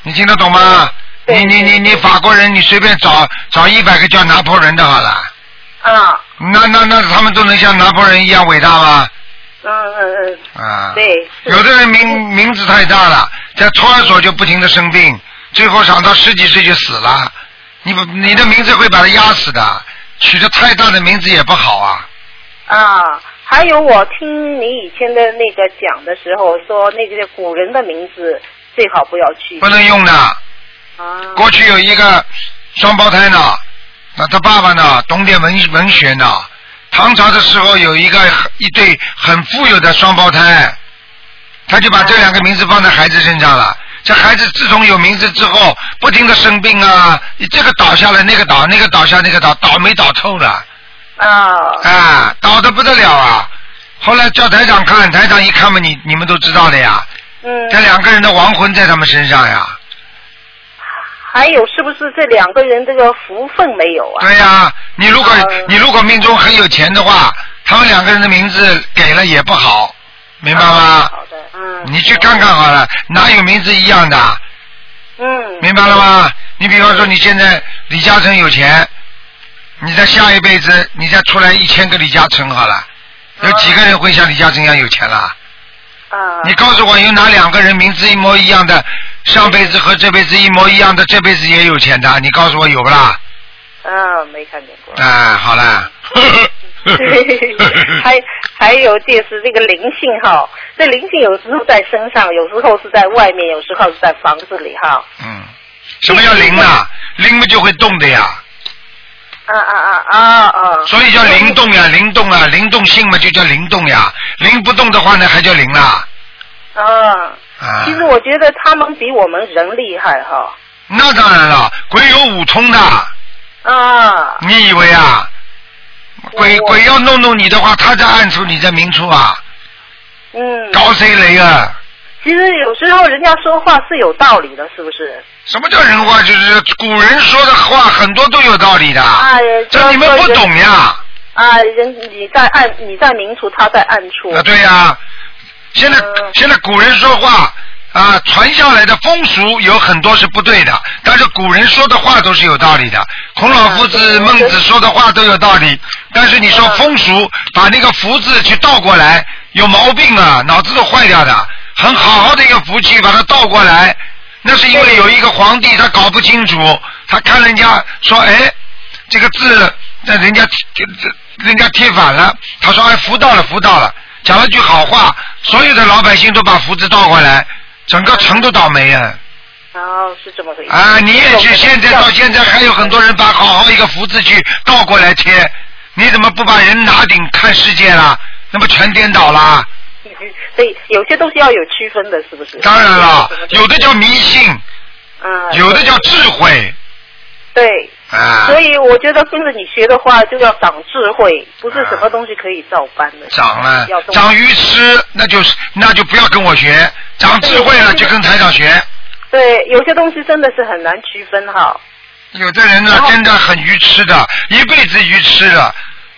你听得懂吗？你你你你法国人，你随便找找一百个叫拿破仑的好了。啊。那那那他们都能像拿破仑一样伟大吗？嗯嗯嗯。啊。对。有的人名名字太大了，在托儿所就不停的生病，最后长到十几岁就死了。你不你的名字会把他压死的，取的太大的名字也不好啊。啊，还有我听你以前的那个讲的时候说，那个古人的名字最好不要去。不能用的。啊。过去有一个双胞胎呢，那他爸爸呢懂点文文学呢。唐朝的时候有一个一对很富有的双胞胎，他就把这两个名字放在孩子身上了。这孩子自从有名字之后，不停的生病啊，这个倒下来，那个倒，那个倒下，那个倒，倒霉倒透了。啊。啊，倒的不得了啊！后来叫台长看，台长一看嘛，你你们都知道的呀。嗯。这两个人的亡魂在他们身上呀。还有是不是这两个人这个福分没有啊？对呀、你如果、你如果命中很有钱的话，他们两个人的名字给了也不好，明白吗？好的，嗯。你去看看好了，哪有名字一样的？嗯。明白了吗？你比方说你现在李嘉诚有钱，你在下一辈子你再出来一千个李嘉诚好了，有几个人会像李嘉诚一样有钱了？啊。你告诉我有哪两个人名字一模一样的，上辈子和这辈子一模一样的，这辈子也有钱的？你告诉我有不啦？啊，没看见过。啊，好了。还还有就是这个灵性哈，这灵性有时候在身上，有时候是在外面，有时候是在房子里哈。嗯，什么叫灵啊？灵嘛就会动的呀，啊啊啊啊啊！所以叫灵动呀，灵动啊，灵动性嘛就叫灵动呀，灵不动的话呢还叫灵啦。啊。啊其实我觉得他们比我们人厉害哈。那当然了，鬼有五通的，啊。你以为啊？鬼鬼要弄弄你的话，他在暗处，你在明处啊，嗯。搞谁雷啊？其实有时候人家说话是有道理的，是不是？什么叫人话？就是古人说的话很多都有道理的，啊，这你们不懂呀。啊，人你在暗，你在明处，他在暗处。啊，对呀、现在、现在古人说话啊，传下来的风俗有很多是不对的，但是古人说的话都是有道理的。孔老夫子、孟子说的话都有道理，但是你说风俗，把那个福字去倒过来，有毛病啊，脑子都坏掉的。很好好的一个福气，把它倒过来，那是因为有一个皇帝他搞不清楚，他看人家说，哎，这个字，那人家贴这人家贴反了，他说哎福到了福到了，讲了句好话，所有的老百姓都把福字倒过来，整个城都倒霉啊！哦，是这么回事。啊，你也去，现在到现在还有很多人把好好一个福字去倒过来贴，你怎么不把人拿顶看世界啦？那不全颠倒啦？所以有些东西要有区分的，是不是？当然了，有的叫迷信，嗯，有的叫智慧对。啊。所以我觉得跟着你学的话，就要长智慧，不是什么东西可以照搬的。长了长愚痴，那就是那就不要跟我学；长智慧了，就跟台长学。对，有些东西真的是很难区分哈。有的人呢，真的很愚痴的，一辈子愚痴的。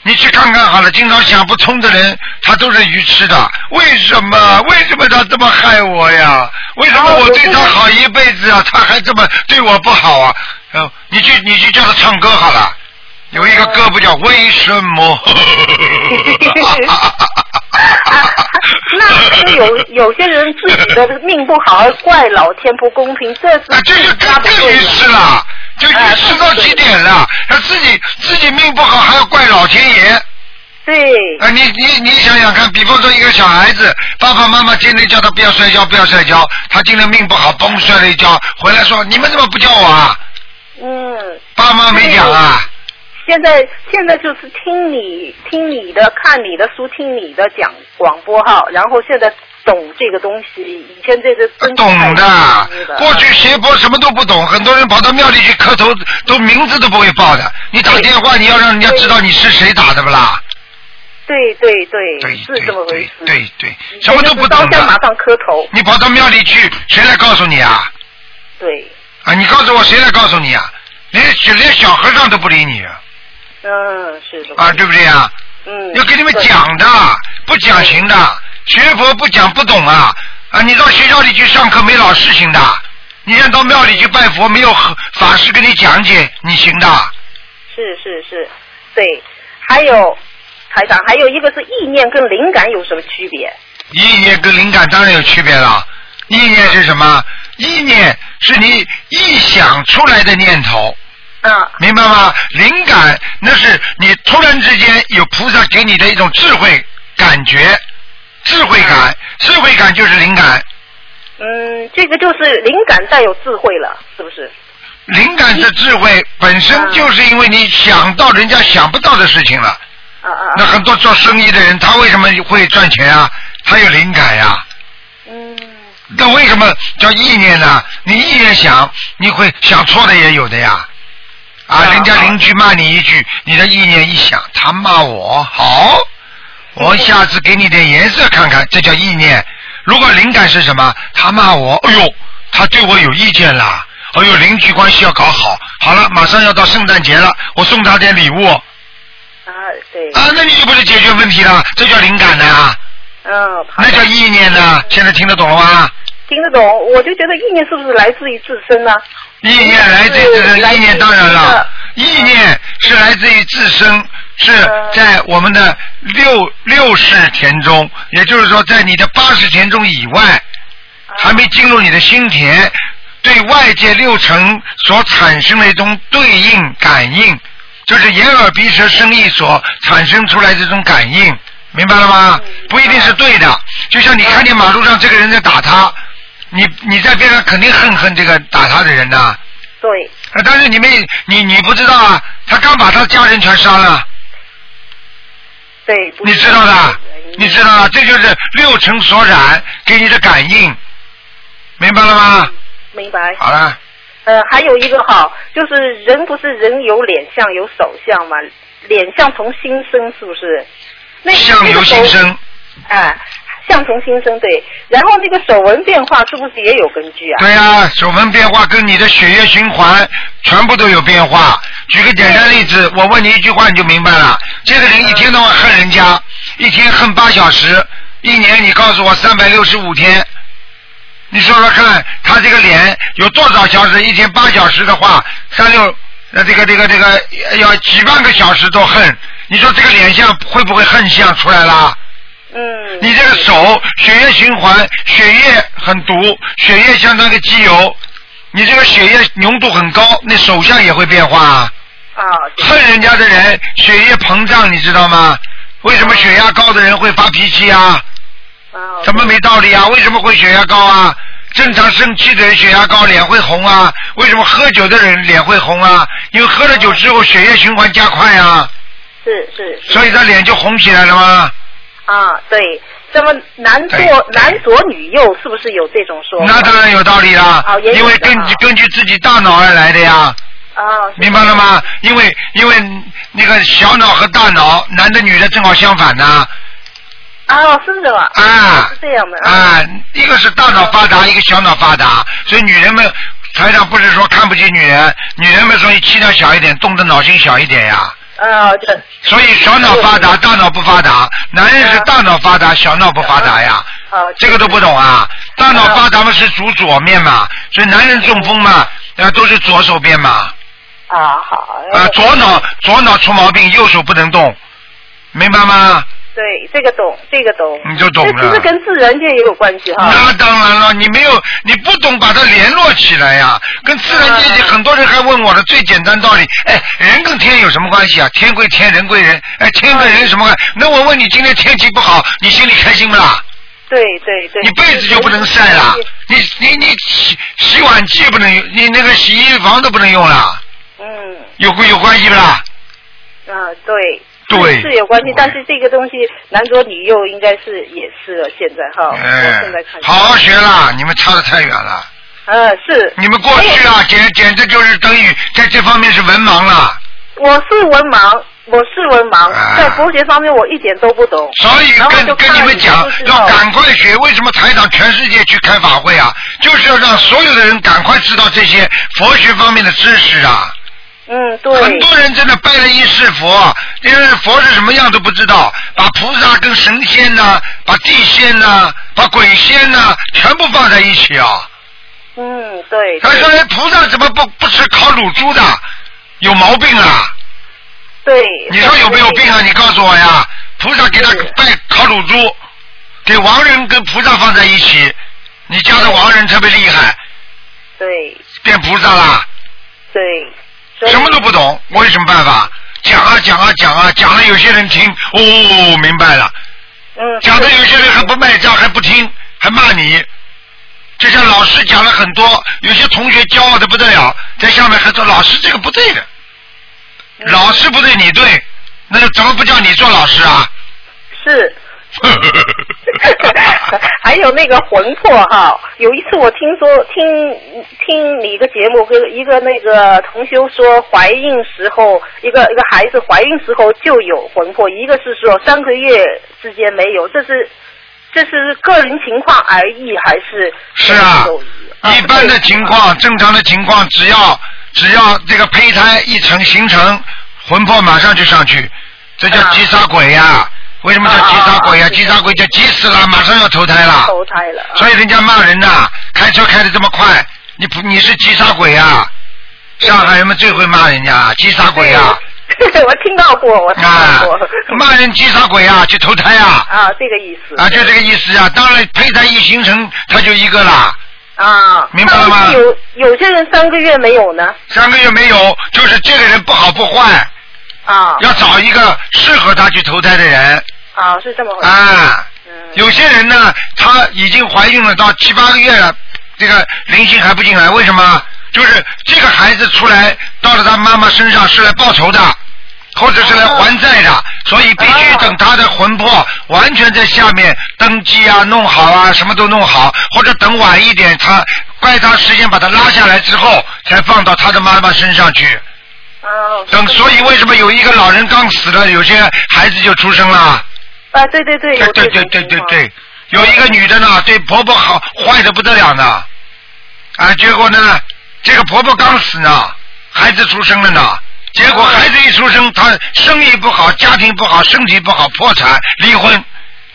你去看看好了，经常想不通的人，他都是愚痴的。为什么？为什么他这么害我呀？为什么我对他好一辈子啊，他还这么对我不好啊？嗯，你去你去叫他唱歌好了，有一个歌不叫为什么？那是有有些人自己的命不好，而怪老天不公平，这是啊，这就更更愚痴了，就愚痴到极点了。他自己自己命不好，还要怪老天爷。对。啊，你你你想想看，比方说一个小孩子，爸爸妈妈今天叫他不要摔跤，不要摔跤，他今天命不好，嘣摔了一跤，回来说你们怎么不叫我啊？嗯。爸妈没讲啊。现在现在就是听你听你的，看你的书，听你的讲广播哈，然后现在懂这个东西，以前这个懂的的，过去学佛什么都不懂，很多人跑到庙里去磕头，都名字都不会报的。你打电话，你要让人家知道你是谁打的不啦？对对对，是这么回事。对对，什么都不懂烧香马的。上磕头。你跑到庙里去，谁来告诉你啊？对，啊，你告诉我谁来告诉你啊？连连小和尚都不理你啊，嗯，是的。啊对不对啊？嗯。要给你们讲的，不讲行的，学佛不讲不懂啊啊！你到学校里去上课没老师行的，你让到庙里去拜佛没有和法师给你讲解，你行的。是是是，对，还有台长，还有一个是意念跟灵感有什么区别？意念跟灵感当然有区别了。意念是什么？意念是你臆想出来的念头。啊。明白吗？灵感那是你突然之间有菩萨给你的一种智慧感觉，智慧感，智慧感就是灵感。嗯，这个就是灵感带有智慧了，是不是？灵感是智慧本身，就是因为你想到人家想不到的事情了。啊啊那很多做生意的人，他为什么会赚钱啊？他有灵感呀、嗯。那为什么叫意念呢？你意念想，你会想错的也有的呀。啊，人家邻居骂你一句，你的意念一想，他骂我好，我下次给你点颜色看看，这叫意念。如果灵感是什么？他骂我，哎呦，他对我有意见啦，哎呦，邻居关系要搞好。好了，马上要到圣诞节了，我送他点礼物。啊，对。啊，那你就不是解决问题了，这叫灵感呢、嗯。那叫意念呢？现在听得懂了吗？听得懂，我就觉得意念是不是来自于自身呢？意念来自于自身，意念当然了，意念是来自于自身，是在我们的六六世田中，也就是说，在你的八十田中以外，还没进入你的心田，对外界六层所产生的一种对应感应，就是眼耳鼻舌身意所产生出来这种感应，明白了吗？不一定是对的，就像你看见马路上这个人在打他。你你在边上肯定恨恨这个打他的人呐、对。啊，但是你没你你不知道啊，他刚把他家人全杀了。对。你知道的，你知道的，这就是六尘所染给你的感应，明白了吗？明白。好了，呃，还有一个哈，就是人不是人有脸相有手相嘛？脸相从心生，是不是？那相由心生。啊，相从心生对。然后这个手纹变化是不是也有根据啊？对呀、手纹变化跟你的血液循环全部都有变化。举个简单例子，我问你一句话你就明白了。这个人一天到晚恨人家，一天恨八小时，一年你告诉我三百六十五天，你说说看，他这个脸有多少小时？一天八小时的话，三六呃这个这个这个要几万个小时都恨。你说这个脸相会不会恨相出来啦？嗯。你这个手血液循环，血液很毒，血液相当于个机油，你这个血液浓度很高，那手相也会变化啊。啊。恨人家的人，血液膨胀，你知道吗？为什么血压高的人会发脾气啊？啊，怎么没道理啊？为什么会血压高啊？正常生气的人血压高，脸会红啊。为什么喝酒的人脸会红啊？因为喝了酒之后血液循环加快啊，是是是所以他脸就红起来了吗？啊，对。这么男左男左女右，是不是有这种说法？那当然有道理啦哦，因为根据根据自己大脑而来的呀。啊，明白了吗？因为因为那个小脑和大脑，男的女的正好相反呢。啊，是的吧？啊是这样的啊，一个是大脑发达，一个小脑发达，所以女人们台上不是说看不起女人，女人们所以气量小一点，动的脑筋小一点呀。啊，对所以小脑发达，大脑不发达；男人是大脑发达，小脑不发达呀。啊，这个都不懂啊！大脑发达嘛是主左面嘛，所以男人中风嘛，呃都是左手边嘛。啊好。啊，左脑左脑出毛病，右手不能动，明白吗？对，这个懂，这个懂。你就懂了这其实跟自然界也有关系哈。那当然了，你没有，你不懂把它联络起来呀、跟自然界里很多人还问我的最简单道理，哎，人跟天有什么关系啊？天归天，人归人，哎，天跟人什么关系？那我问你，今天天气不好，你心里开心不啦？对对对。你被子就不能晒了，你你你洗洗碗机也不能用，你那个洗衣房都不能用了，嗯有有关系不啦？啊对。对是是有关系，但是这个东西男左女右应该是也是了，现在哈，哎现在看，好好学啦，你们差得太远了。呃是。你们过去啊，简简直就是等于在这方面是文盲了。我是文盲，我是文盲，在佛学方面我一点都不懂。啊所以然后就跟跟看你们讲要赶快学。为什么台长全世界去开法会啊？就是要让所有的人赶快知道这些佛学方面的知识啊。嗯，对。很多人真的拜了一世佛，因为佛是什么样都不知道，把菩萨跟神仙呐、把地仙呐、把鬼仙呐、全部放在一起啊。嗯，对。他说：“哎，菩萨怎么不不吃烤乳猪的？有毛病啊！”对。你说有没有病啊？你告诉我呀！菩萨给他拜烤乳猪，给亡人跟菩萨放在一起，你家的亡人特别厉害，对变菩萨啦，对。什么都不懂，我有什么办法？讲啊讲啊讲啊讲了，有些人听，哦，明白了。嗯。讲的有些人还不卖账，还不听，还骂你。就像老师讲了很多，有些同学骄傲的不得了，在下面还说老师这个不对的，老师不对你对，那怎么不叫你做老师啊？是。还有那个魂魄哈，有一次我听说听听你一个节目，跟一个那个同修说，怀孕时候一个一个孩子怀孕时候就有魂魄，一个是说三个月之间没有，这是这是个人情况而异还是？是啊，一般的情况，正常的情况，只要只要这个胚胎一成形成，魂魄马上就上去，这叫击杀鬼呀、为什么叫急杀鬼呀、急杀鬼叫急死了，马上要投胎了。投胎了。所以人家骂人呐、开车开的这么快，你不你是急杀鬼呀、上海人们最会骂人家急杀鬼呀、我听到过，我听到过。骂人急杀鬼呀、去投胎呀、啊，这个意思。啊，就这个意思啊。当然，胚胎一形成，他就一个啦。啊，明白了吗有有些人三个月没有呢。三个月没有，就是这个人不好不坏，啊要找一个适合他去投胎的人啊，是这么回事。啊。有些人呢，他已经怀孕了到七八个月了，这个灵性还不进来，为什么？就是这个孩子出来到了他妈妈身上是来报仇的，或者是来还债的，所以必须等他的魂魄完全在下面登记啊、弄好啊，什么都弄好，或者等晚一点，他怪他时间把他拉下来之后，才放到他的妈妈身上去。哦。等，所以为什么有一个老人刚死了，有些孩子就出生了？啊，对对对，对对对对对对，有一个女的呢，对婆婆好坏的不得了呢，啊，结果呢，这个婆婆刚死呢，孩子出生了呢，结果孩子一出生，她生意不好，家庭不好，身体不好，破产离婚，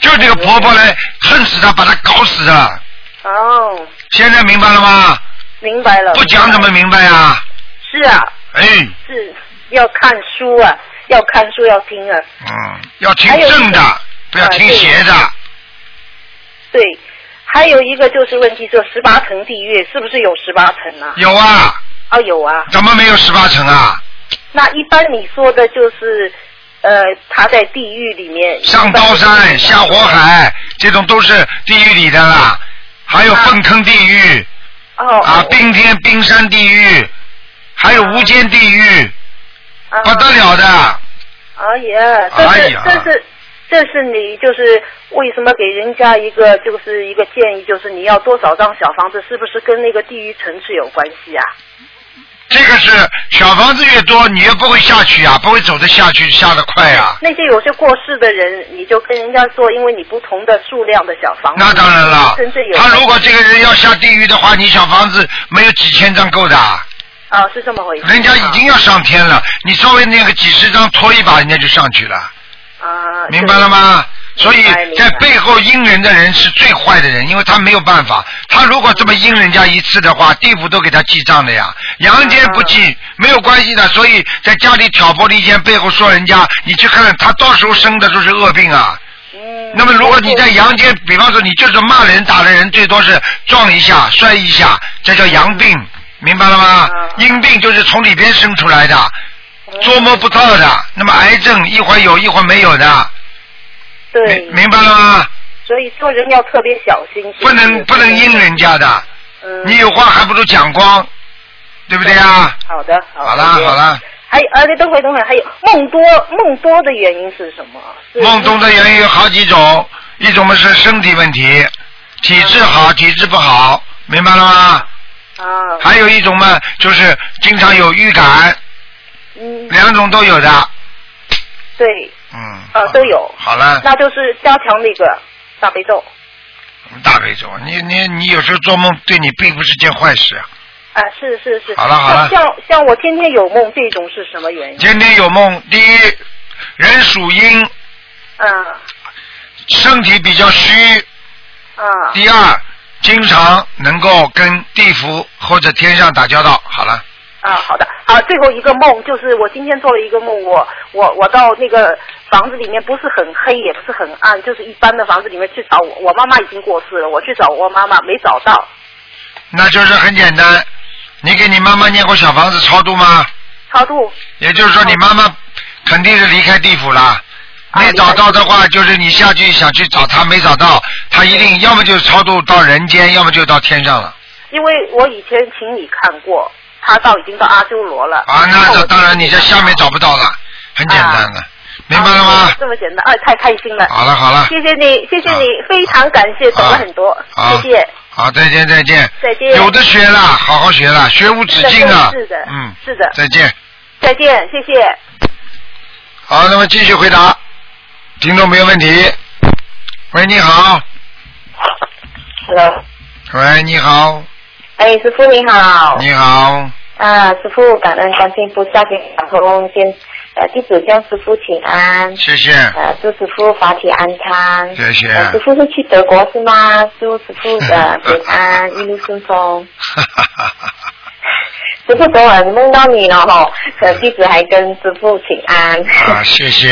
就这个婆婆来恨死她，把她搞死的。哦，现在明白了吗？明白了。不讲怎么明白啊？是啊，哎，是要看书啊，要看书要听啊。嗯，要听正的，不要听啊对邪的。对，还有一个就是问题，说十八层地狱是不是有十八层啊？有啊，哦，有啊。怎么没有十八层啊？那一般你说的就是呃他在地狱里面上刀山下火海，这种都是地狱里的啦。还有粪坑地狱哦啊，冰天冰山地狱，还有无间地狱，不得了的。哎呀，这是、哎呀这是这是你就是为什么给人家一个就是一个建议，就是你要多少张小房子，是不是跟那个地狱层次有关系啊？这个是小房子越多，你越不会下去啊，不会走得下去，下得快啊。那些有些过世的人，你就跟人家说，因为你不同的数量的小房子，那当然了他如果这个人要下地狱的话，你小房子没有几千张够的，啊是这么回事，人家已经要上天了，你稍微那个几十张拖一把，人家就上去了，啊，明白了吗？所以在背后阴人的人是最坏的人，因为他没有办法，他如果这么阴人家一次的话，地府都给他记账的呀，阳间不记没有关系的，所以在家里挑拨离间，背后说人家，你去看他到时候生的都是恶病啊。嗯。那么如果你在阳间，比方说你就是骂人打的人，最多是撞一下、摔一下，这叫阳病，明白了吗？阴病就是从里边生出来的，捉摸不到的。那么癌症一会儿有一会儿没有的，对，明明白了吗？所以做人要特别小心，不能不能阴人家的，嗯你有话还不如讲光，对不对啊？好的，好好了好了，还有，呃，等会等会，还有梦多梦多的原因是什么？是梦多的原因有好几种，一种嘛是身体问题，体质好，体质不好，明白了吗？啊，还有一种嘛，就是经常有预感，嗯，两种都有的。对，嗯，呃，都有。好了，那就是加强那个大悲咒。大悲咒，你你你有时候做梦对你并不是件坏事啊。啊，是是是。好了好了像像我天天有梦这种是什么原因？天天有梦，第一，人属阴，嗯身体比较虚；啊第二，经常能够跟地府或者天上打交道。好了，啊，好的。好，最后一个梦就是我今天做了一个梦，我我我到那个房子里面不是很黑，也不是很暗，就是一般的房子里面去找我。我妈妈已经过世了，我去找我妈妈没找到。那就是很简单。你给你妈妈念过小房子超度吗？超度也就是说，你妈妈肯定是离开地府了。没找到的话，就是你下去想去找他，没找到，他一定要么就超度到人间，要么就到天上了。因为我以前请你看过，他到已经到阿修罗了。啊，那那当然你在下面找不到了，很简单的，明白了吗啊？这么简单，哎，太开心了。好了好了谢谢你，谢谢你，非常感谢，懂了很多，好谢谢，好，再见再见。再见。有的学了，好好学了，学无止境啊。是的，嗯，是的，再见。再见，谢谢。好，那么继续回答，听众没有问题。喂，你好。Hello，喂，你好，哎，师傅你好。你好，啊，师傅，感恩观世音菩萨给打通梦见，呃，弟子向师傅请安。谢谢。呃，祝师傅法体安康。谢谢呃师傅是去德国是吗？祝师傅的平安，一路顺风。师傅昨晚梦到你了哈，可，弟子还跟师傅请安。啊，谢谢，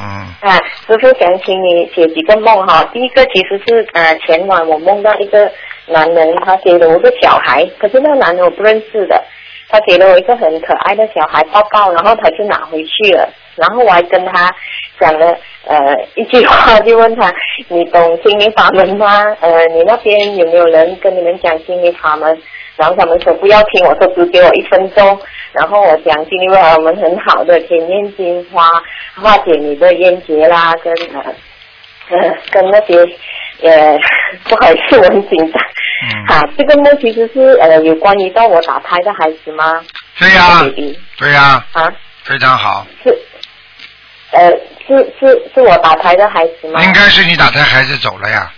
嗯，啊，师傅想请你写几个梦哈。第一个其实是呃前晚我梦到一个男人，他给了我个小孩，可是那个男人我不认识的，他给了我一个很可爱的小孩抱抱，然后他就拿回去了，然后我还跟他讲了呃一句话，就问他你懂心灵法门吗？呃，你那边有没有人跟你们讲心灵法门？然后他们说不要听，我说只给我一分钟。然后我讲心灵法门很好的，天念金花化解你的冤结啦，跟呃呃跟那些呃 不好意思，我很紧张。嗯啊，这个梦其实是呃有关于到我打胎的孩子吗？对呀、对呀、啊，非常好，是呃是是是我打胎的孩子吗？应该是你打胎孩子走了呀，嗯，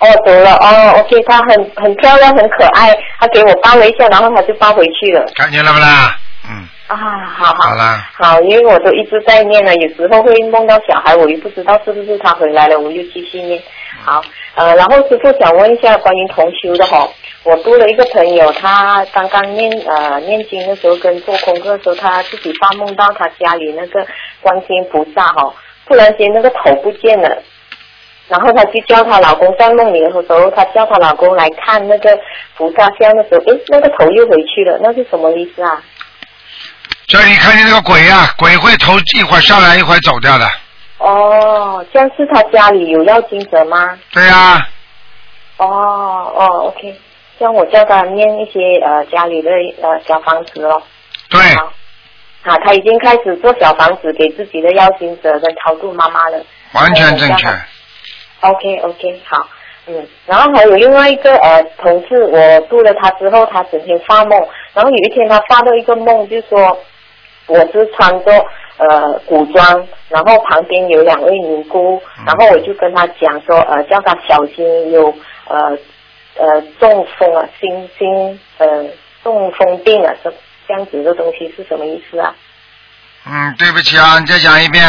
哦，得了哦，OK，他很很漂亮，很可爱，他给我抱了一下，然后他就抱回去了。看见了不啦？嗯，啊，好好好啦，好，因为我都一直在念了，有时候会梦到小孩，我又不知道是不是他回来了，我又继续念。好，呃，然后师傅想问一下关于同修的哈，我多了一个朋友，他刚刚念呃念经的时候跟做功课的时候，他自己发梦到他家里那个观世音菩萨哈，突然间那个头不见了。然后她就叫她老公在梦里的时候，她叫她老公来看那个菩萨像的时候，诶，那个头又回去了，那是什么意思啊？这里看见那个鬼呀、鬼会头一会儿上来一会儿走掉的。哦，这样是他家里有要金者吗？对呀、哦哦，OK，这样我叫他念一些呃家里的呃小房子咯。对，啊，他已经开始做小房子给自己的要金者跟超度妈妈了。完全正确。OK OK，好，嗯，然后还有另外一个呃同事，我度了他之后，他整天发梦，然后有一天他发到一个梦，就说我是穿着呃古装，然后旁边有两位尼姑，然后我就跟他讲说呃叫他小心有呃呃中风啊，心心呃中风病啊，这这样子的东西是什么意思啊？嗯，对不起啊，你再讲一遍。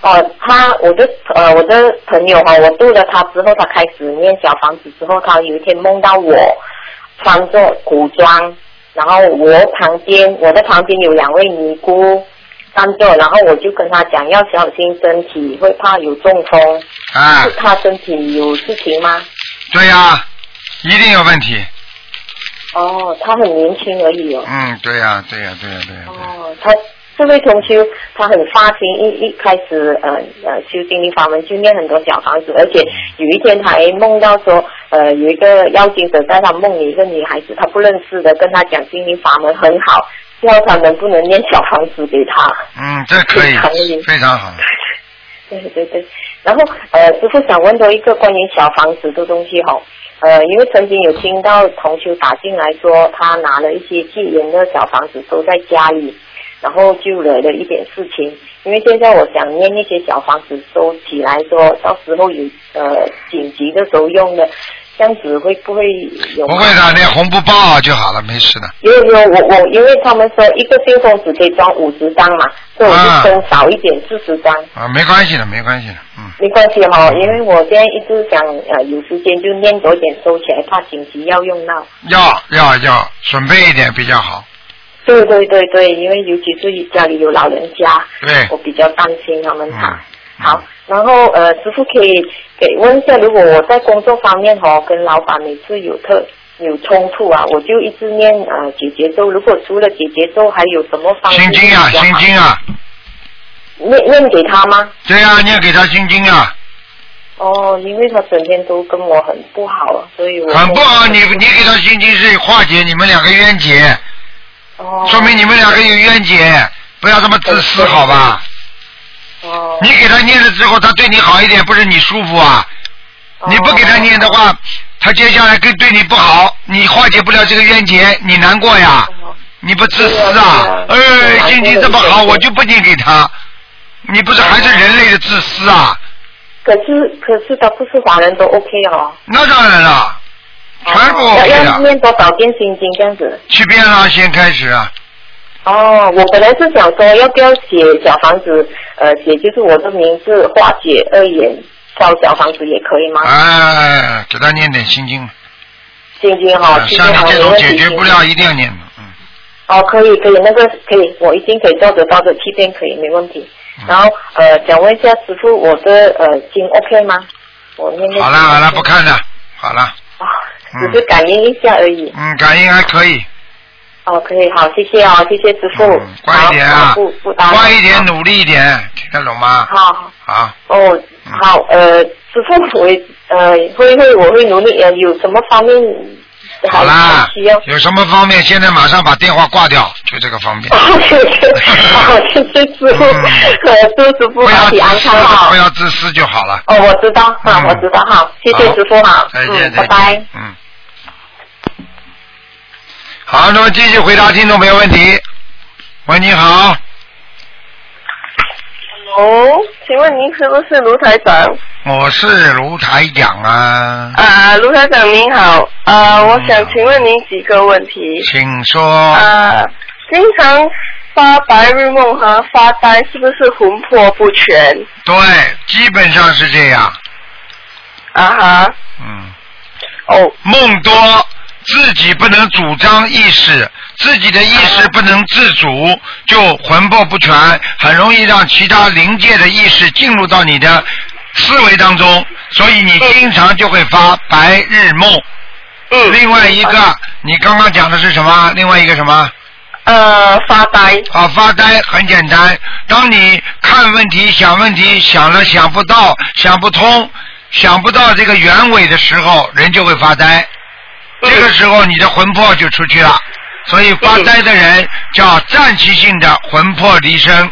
哦，他我的呃我的朋友哈、我度了他之后，他开始念小房子之后，他有一天梦到我穿着古装，然后我旁边我的旁边有两位尼姑站着，然后我就跟他讲要小心身体，会怕有中风。啊是他身体有事情吗？对呀、一定有问题。哦，他很年轻而已哦。嗯，对呀、对呀、对呀、对呀、哦，他这位同修，他很发心，一一开始呃呃修心灵法门就念很多小房子，而且有一天他还梦到说，呃有一个妖精者在他梦里，一个女孩子他不认识的，跟他讲心灵法门很好，叫他能不能念小房子给他。嗯，这可以非常厉，非常好。对对对，然后呃，师傅想问多一个关于小房子的东西哈、呃，因为曾经有听到同修打进来说，他拿了一些戒严的小房子都在家里，然后就惹了一点事情。因为现在我想念那些小房子收起来说，到时候有呃紧急的时候用的，这样子会不会有？不会的，那红布包就好了，没事的。有有我我，因为他们说一个信封只可以装五十张嘛，所以我啊就收少一点，四十张。啊，没关系的，没关系的。嗯，没关系哈、因为我现在一直想呃有时间就念多一点收起来，怕紧急要用到。要要要，准备一点比较好。对对对对，因为尤其是家里有老人家，对我比较担心他们嗯哈。好，然后呃，师傅可以给问一下，如果我在工作方面哈、跟老板每次有特有冲突啊，我就一直念呃解结咒。如果除了解结咒，还有什么方式心经啊，心经啊，念念给他吗？对啊、念给他心经啊，哦，因为他整天都跟我很不好，所以我很不好。你你给他心经是化解你们两个冤结，哦说明你们两个有冤结，不要这么自私，好吧？哦。你给他念了之后，他对你好一点，不是你舒服啊？哦你不给他念的话，他接下来跟对你不好，你化解不了这个冤结，你难过呀？你不自私啊？哎，心情这么好，我就不念给他，你不是还是人类的自私啊？可是可是他不是华人都 OK 哦。那当然了，全部要 OK 要的。念多少遍心经这样子？去遍啊先开始啊，哦，我本来是想说要不要写小房子，呃，写就是我的名字化解二眼烧小房子也可以吗？哎，给他念点心经，心经哈，啊像你这种解。决不了，一定要念的。哦，可以可以，那个可以，我已经可以做得到的七遍可以，没问题。嗯然后呃，想问一下师傅，我的呃经 OK 吗？我念那好了好了，不看了，好了，只是感应一下而已。嗯，感应还可以，哦，可以，好，谢谢哦，谢谢师傅。乖一点啊。好不不打扰。乖一点，努力一点，听得懂吗？好，好，哦，好，呃，师傅，我呃会会我会努力，呃，有什么方面还好啦？有什么方面，现在马上把电话挂掉，就这个方面。哦，谢谢，好，谢谢师傅，呃，祝师傅不要身体安自私康哈不。要自私就好了。哦，我知道，哈，我知道，好，谢谢师傅，哈，再见，嗯，拜拜。。嗯。好，那么继续回答听众朋友问题。喂，你好，Hello，，请问您是不是卢台长？我是卢台长啊，啊，卢台长您好，啊，我想请问您几个问题。请说。啊，经常发白日梦和发呆，是不是魂魄不全？对，基本上是这样。啊哈。嗯。哦。梦多，自己不能主张意识，自己的意识不能自主，就魂魄不全，很容易让其他灵界的意识进入到你的思维当中，所以你经常就会发白日梦。嗯。另外一个，你刚刚讲的是什么？另外一个什么？呃，发呆。啊，发呆很简单。当你看问题、想问题，想了想不到、想不通、想不到这个原委的时候，人就会发呆。这个时候，你的魂魄就出去了。所以发呆的人叫暂期性的魂魄离身，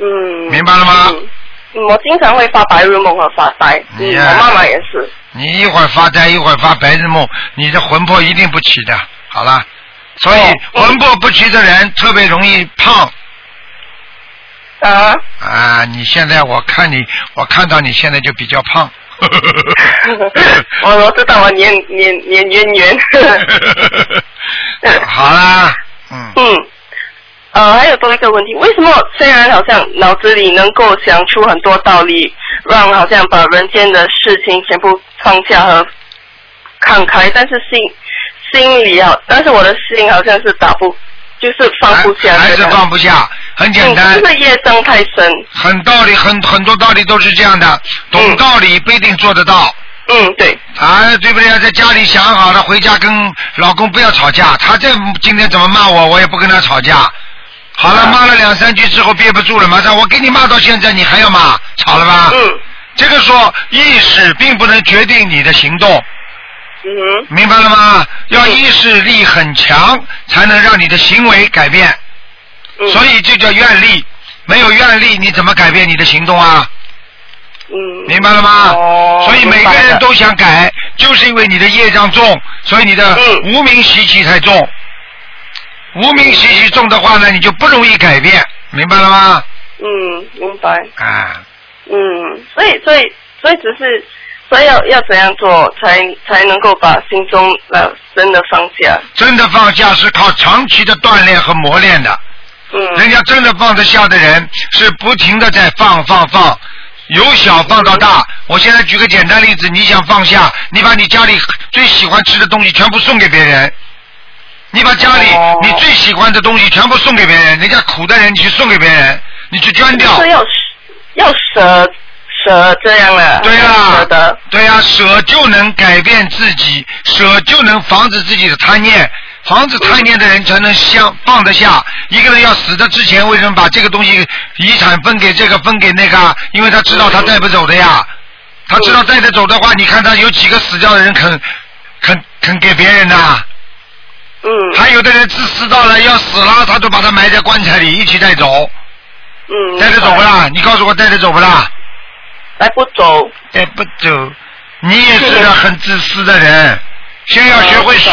嗯。明白了吗？嗯我经常会发白日梦和发呆，我妈妈也是。你一会儿发呆，一会儿发白日梦，你的魂魄一定不齐的。好了，所以魂魄不齐的人特别容易胖。啊？啊，你现在我看你，我看到你现在就比较胖。我 我知道我年年年年年。好啦，嗯嗯。呃，还有多一个问题，为什么虽然好像脑子里能够想出很多道理，让好像把人间的事情全部放下和看开，但是心心里啊，但是我的心好像是打不，就是放不下。还是放不下，很简单。嗯就是业障太深。很道理，很很多道理都是这样的，懂道理不一定做得到。嗯，对。啊，对不对？在家里想好了，回家跟老公不要吵架。他这今天怎么骂我，我也不跟他吵架。好了，骂了两三句之后憋不住了，马上我给你骂到现在，你还要骂，吵了吧？嗯。这个说意识并不能决定你的行动。嗯。明白了吗？要意识力很强，才能让你的行为改变。嗯。所以这叫愿力，没有愿力，你怎么改变你的行动啊？嗯。明白了吗？哦所以每个人都想改，就是因为你的业障重，所以你的嗯无名习气太重。无名习气重的话呢，你就不容易改变，明白了吗？嗯，明白。啊，嗯，所以所以所以只是，所以要要怎样做才才能够把心中呃真的放下？真的放下是靠长期的锻炼和磨练的。嗯。人家真的放得下的人，是不停的在放放放，由小放到大。我现在举个简单例子，你想放下，你把你家里最喜欢吃的东西全部送给别人。你把家里你最喜欢的东西全部送给别人，人家苦的人你去送给别人，你去捐掉。是要要舍舍这样了。对呀、舍得。对呀、舍就能改变自己，舍就能防止自己的贪念，防止贪念的人才能相放得下。一个人要死的之前，为什么把这个东西遗产分给这个分给那个啊？因为他知道他带不走的呀。他知道带得走的话，你看他有几个死掉的人肯肯肯给别人的？嗯。还有的人自私到了要死了，他都把他埋在棺材里一起带走。嗯。带着走不啦？你告诉我带着走不啦？带不走。带不走，你也是个很自私的人。先要学会舍，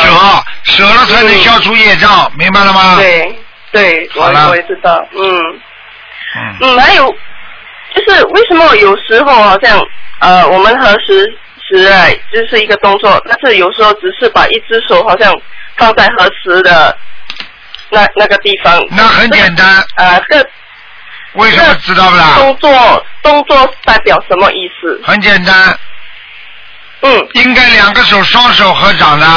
舍了才能消除业障，明白了吗？对对，我我也知道，嗯嗯嗯，还有就是为什么有时候好像呃我们合十时哎就是一个动作，但是有时候只是把一只手好像放在合适的那那个地方。那很简单。呃，这为什么知道不啦？动作动作代表什么意思？很简单。嗯。应该两个手双手合掌的。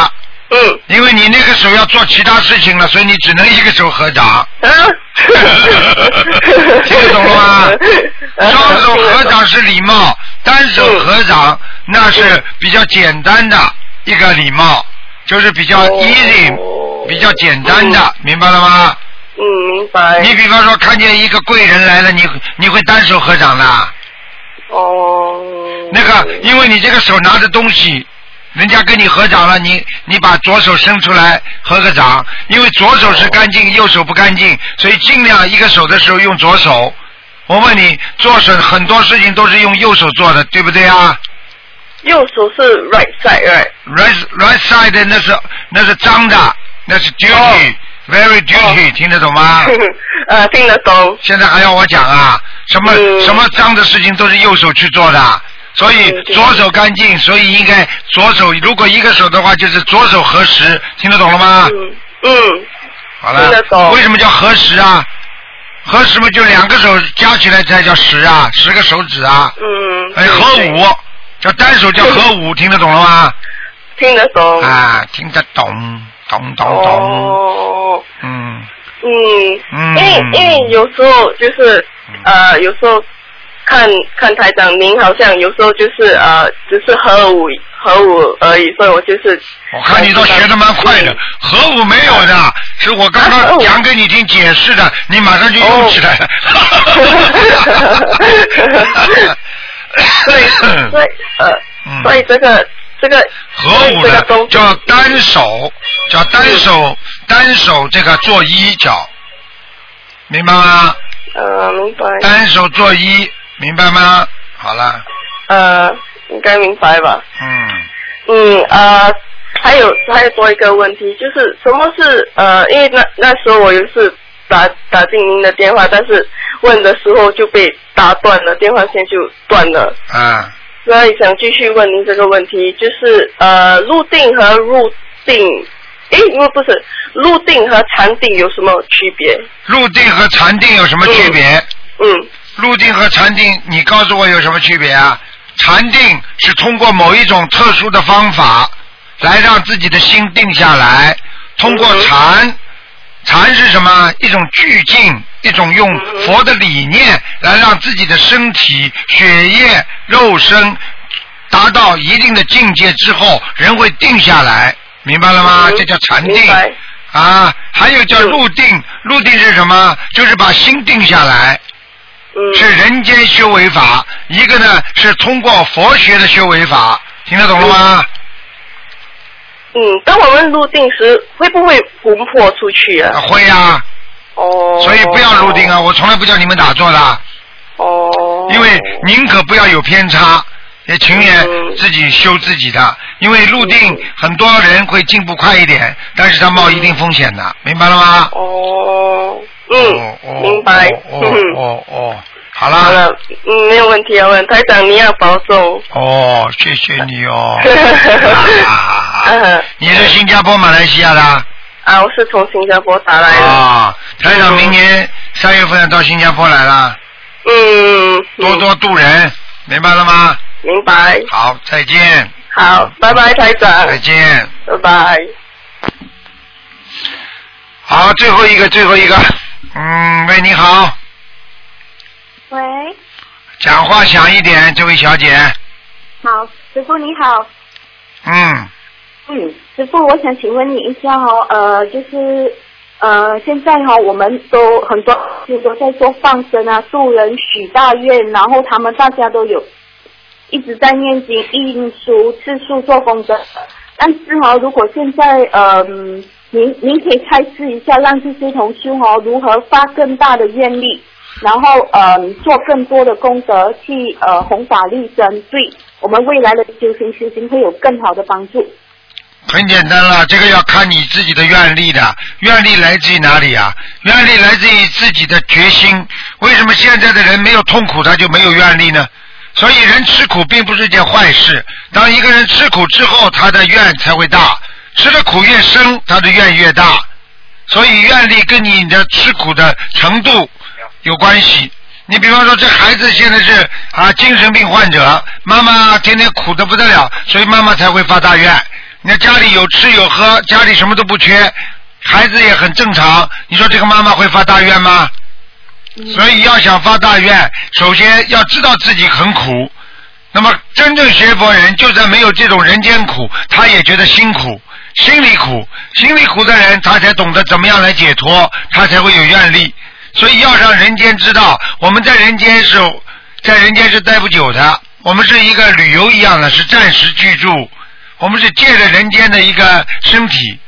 嗯。因为你那个手要做其他事情了，所以你只能一个手合掌。啊。听得懂了吗？双手合掌是礼貌，单手合掌那是比较简单的一个礼貌，就是比较 easy，比较简单的，明白了吗？嗯，明白。你比方说看见一个贵人来了，你你会单手合掌的？哦。那个，因为你这个手拿着东西，人家跟你合掌了，你你把左手伸出来合个掌，因为左手是干净，右手不干净，所以尽量一个手的时候用左手。我问你，做事很多事情都是用右手做的，对不对啊右手是 right side right。？Right side 那是那是脏的，那是 duty，very duty，、听得懂吗？呃，听得懂。现在还要我讲啊？什么、什么脏的事情都是右手去做的，所以左手干净，所以应该左手。如果一个手的话，就是左手合十，听得懂了吗？嗯。好了听得。懂为什么叫合十啊？合十嘛，就两个手加起来才叫十啊，十个手指啊。嗯。哎，合五叫单手叫合五，听得懂了吗？听得懂。啊，听得懂，懂懂懂。哦。嗯。嗯。嗯因为因为有时候就是呃，有时候看看台长，您好像有时候就是呃，只是合五核五而已，所以我就是。我看你都学的蛮快的，核五没有的，是我刚啊刚讲给你听解释的，你马上就用起来了。对，所以呃，所以这个这个核武的叫单手，叫单手单手这个做一脚，明白吗？呃，明白。单手做一，明白吗？好了，呃，应该明白吧？嗯，嗯呃，还有还有多一个问题，就是什么是呃，因为那那时候我有一次打打进您的电话，但是问的时候就被打断了，电话线就断了。啊，所以想继续问您这个问题，就是呃，入定和入定，诶，因为不是入定和禅定有什么区别？入定和禅定有什么区别？嗯。入定和禅定，你告诉我有什么区别啊？禅定是通过某一种特殊的方法来让自己的心定下来，通过禅，禅是什么？一种聚静，一种用佛的理念来让自己的身体、血液、肉身达到一定的境界之后，人会定下来，明白了吗？这叫禅定。啊，还有叫入定，入定是什么？就是把心定下来。是人间修为法，一个呢是通过佛学的修为法，听得懂了吗？嗯，当我们入定时，会不会魂魄出去啊？会呀、哦。所以不要入定啊！我从来不叫你们打坐的。哦。因为宁可不要有偏差，也情愿自己修自己的。因为入定很多人会进步快一点，但是他冒一定风险的，明白了吗？哦。嗯，明白。哦哦哦，好了。好了，嗯，没有问题要问台长，你要保重。哦，谢谢你哦。嗯 你是新加坡、马来西亚的？啊，我是从新加坡打来的。啊，台长明年三月份要到新加坡来了，嗯。多多度人，明白了吗？明白。好，再见。好，拜拜，台长。再见。拜拜。好，最后一个，最后一个，嗯，喂，你好，喂，讲话响一点，这位小姐，好，师傅你好。嗯，嗯，师傅，我想请问你一下哦，呃，就是呃，现在哈、我们都很多就都在做放生啊，助人许大愿，然后他们大家都有一直在念经、印书、次数做功德。但是哈、如果现在呃，您您可以开示一下，让这些同修哈、如何发更大的愿力，然后呃做更多的功德，去呃弘法利生，对我们未来的修行修行会有更好的帮助。很简单了，这个要看你自己的愿力的，愿力来自于哪里啊？愿力来自于自己的决心。为什么现在的人没有痛苦，他就没有愿力呢？所以人吃苦并不是件坏事。当一个人吃苦之后，他的愿才会大。吃的苦越深，他的愿越大。所以愿力跟你的吃苦的程度有关系。你比方说，这孩子现在是啊精神病患者，妈妈天天苦的不得了，所以妈妈才会发大愿。你看家里有吃有喝，家里什么都不缺，孩子也很正常。你说这个妈妈会发大愿吗？所以要想发大愿，首先要知道自己很苦。那么真正学佛人，就算没有这种人间苦，他也觉得辛苦，心里苦，心里苦的人，他才懂得怎么样来解脱，他才会有愿力。所以要让人间知道，我们在人间是，在人间是待不久的，我们是一个旅游一样的，是暂时居住，我们是借着人间的一个身体，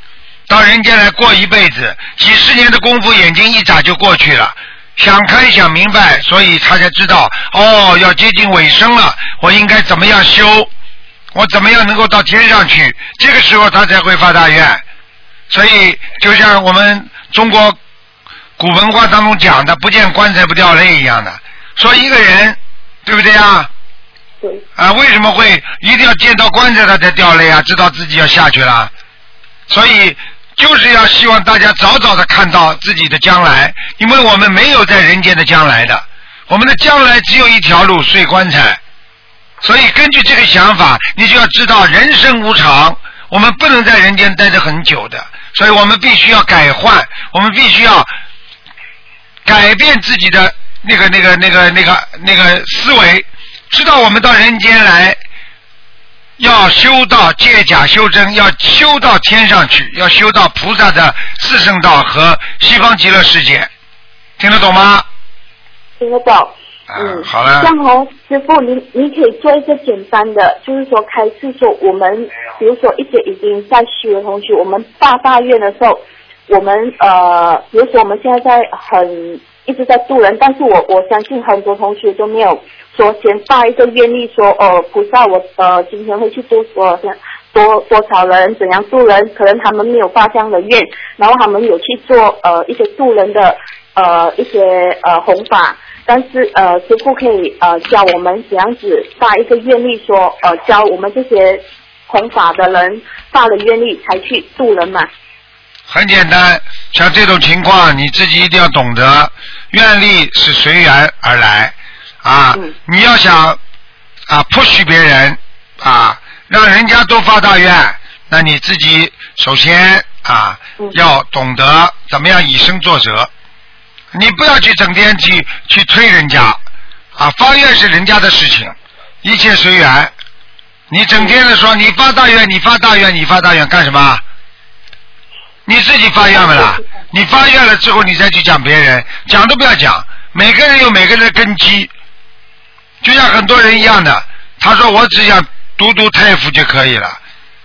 到人间来过一辈子，几十年的功夫，眼睛一眨就过去了。想开想明白，所以他才知道哦，要接近尾声了，我应该怎么样修，我怎么样能够到天上去？这个时候他才会发大愿。所以就像我们中国古文化当中讲的“不见棺材不掉泪”一样的，说一个人对不对啊？对。啊，为什么会一定要见到棺材他才掉泪啊？知道自己要下去了，所以就是要希望大家早早的看到自己的将来，因为我们没有在人间的将来的，我们的将来只有一条路，睡棺材。所以根据这个想法，你就要知道人生无常，我们不能在人间待得很久的，所以我们必须要改换，我们必须要改变自己的那个、那个、那个、那个、那个思维，知道我们到人间来要修道借假修真，要修到天上去，要修到菩萨的四圣道和西方极乐世界，听得懂吗？听得懂。嗯，好了这。样哦，师傅，你你可以做一个简单的，就是说开示说我们，比如说一些已经在学的同学，我们发大愿的时候，我们呃，比如说我们现在在很一直在渡人，但是我我相信很多同学都没有说先发一个愿力说，哦，菩萨我呃今天会去渡多多多少人，怎样渡人，可能他们没有发这样的愿，然后他们有去做呃一些渡人的呃一些呃弘法。但是呃，师傅可以呃教我们怎样子发一个愿力说，呃教我们这些弘法的人发了愿力才去渡人嘛。很简单，像这种情况，你自己一定要懂得，愿力是随缘而来啊。你要想啊 push 别人啊，让人家都发大愿，那你自己首先啊要懂得怎么样以身作则。你不要去整天去去推人家啊，发愿是人家的事情，一切随缘。你整天的说你发大愿，你发大愿，你发大愿干什么？你自己发愿了啦，你发愿了之后，你再去讲别人，讲都不要讲。每个人有每个人的根基，就像很多人一样的，他说我只想读读太府就可以了，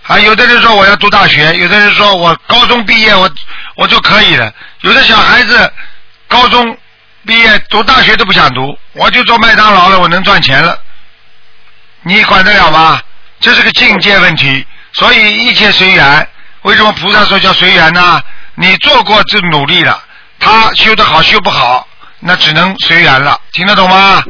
啊，有的人说我要读大学，有的人说我高中毕业我我就可以了，有的小孩子高中毕业读大学都不想读，我就做麦当劳了，我能赚钱了，你管得了吗？这是个境界问题，所以一切随缘。为什么菩萨说叫随缘呢？你做过这努力了，他修得好修不好，那只能随缘了，听得懂吗？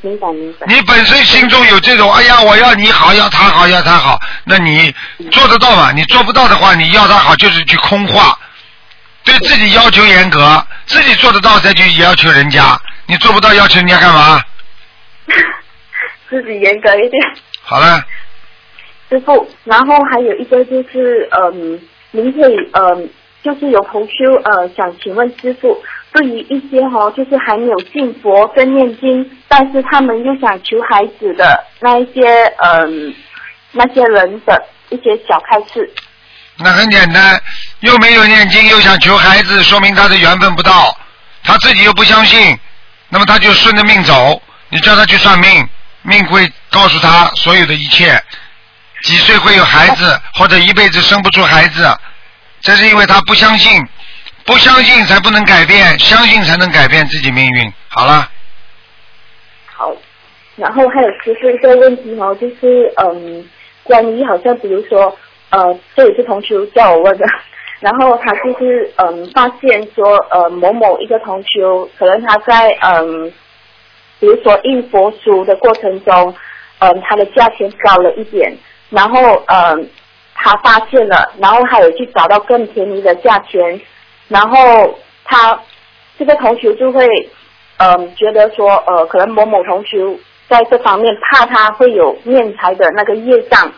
明白明白。你本身心中有这种，哎呀，我要你好，要他好，要他好，那你做得到吗？你做不到的话，你要他好就是去空话，对自己要求严格，自己做得到再去要求人家，你做不到要求人家干嘛？自己严格一点。好了，师傅，然后还有一个就是，嗯，您可以，嗯，就是有同修，呃，想请问师傅，对于一些哈、就是还没有信佛跟念经，但是他们又想求孩子的那一些，嗯，那些人的一些小开示。那很简单，又没有念经，又想求孩子，说明他的缘分不到，他自己又不相信，那么他就顺着命走。你叫他去算命，命会告诉他所有的一切，几岁会有孩子，或者一辈子生不出孩子，这是因为他不相信，不相信才不能改变，相信才能改变自己命运。好了，好，然后还有师傅一个问题哦，就是嗯，关于好像比如说呃，这也是同学叫我问的，然后他就是嗯发现说呃某某一个同学，可能他在嗯，比如说印佛书的过程中，嗯他的价钱高了一点，然后嗯他发现了，然后还有去找到更便宜的价钱，然后他这个同学就会嗯，觉得说呃，可能某某同学在这方面怕他会有念财的那个业障，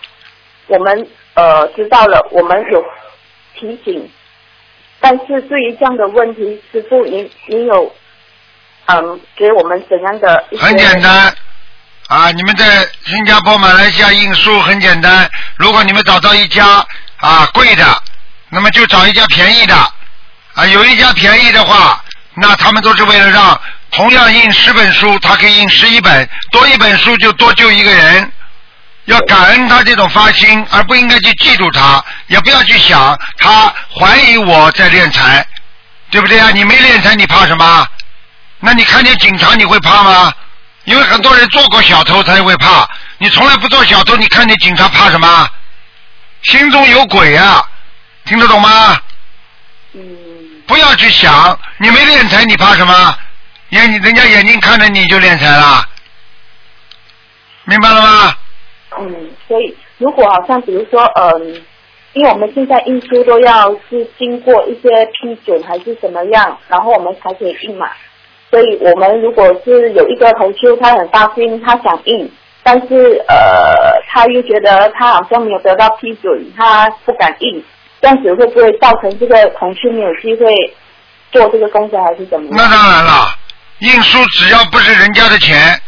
我们呃知道了，我们有提醒，但是对于这样的问题，师傅您您有嗯给我们怎样的一些很简单。啊！你们在新加坡、马来西亚印书很简单。如果你们找到一家啊贵的，那么就找一家便宜的啊。有一家便宜的话，那他们都是为了让同样印十本书，他可以印十一本，多一本书就多救一个人。要感恩他这种发心，而不应该去记住他，也不要去想他怀疑我在敛财，对不对啊？你没敛财，你怕什么？那你看见警察你会怕吗？因为很多人做过小偷才会怕，你从来不做小偷，你看见警察怕什么？心中有鬼啊，听得懂吗？嗯。不要去想，你没敛财，你怕什么？眼人家眼睛看着你就敛财了，明白了吗？嗯，所以如果好像比如说，嗯，因为我们现在印书都要是经过一些批准还是怎么样，然后我们才可以印嘛。所以我们如果是有一个同修，他很发心，他想印，但是呃，他又觉得他好像没有得到批准，他不敢印，这样子会不会造成这个同修没有机会做这个工作，还是怎么样？那当然了，印书只要不是人家的钱，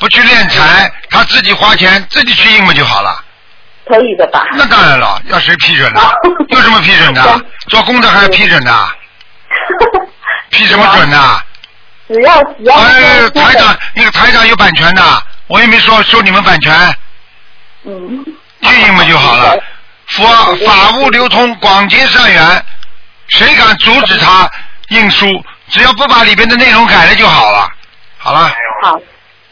不去敛财，他自己花钱自己去印不就好了。可以的吧？那当然了，要谁批准的？有什么批准的？做功德还要批准的？批什么准的？只要只要哎，台长，那个台长有版权的，我也没说收你们版权，嗯，运营嘛就好了。佛法物流通，广结善缘，谁敢阻止他印书？只要不把里边的内容改了就好了。好了，好，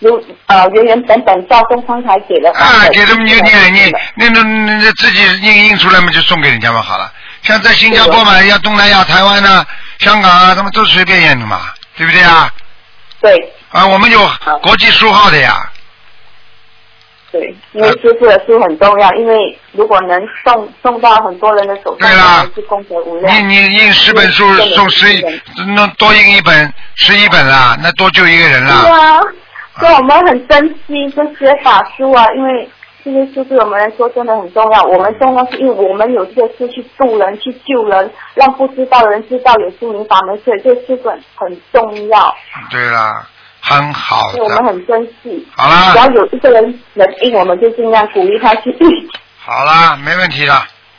如呃原原本本照东方才给的。啊，给他们就念念，那那那自己印印出来嘛，就送给人家嘛，好了。像在新加坡嘛，像东南亚、台湾呐、香港啊，他们都随便印的嘛，对不对啊？对。啊，我们有国际书号的呀。对，因为师傅的书很重要，因为如果能送送到很多人的手上，对啦是功德无量。你你印十本书送十一，那多印一本十一本啦，那多救一个人啦。对。啊，所以我们很珍惜这些法书啊，因为这些书对我们来说真的很重要。我们重要是因为我们有这个事去渡人、去救人，让不知道的人知道有心灵法门，所以这个书本很重要，对啦，很好所以我们。很珍惜。好啦只要有一个人能应，我们就尽量鼓励他去印。好啦，没问题的。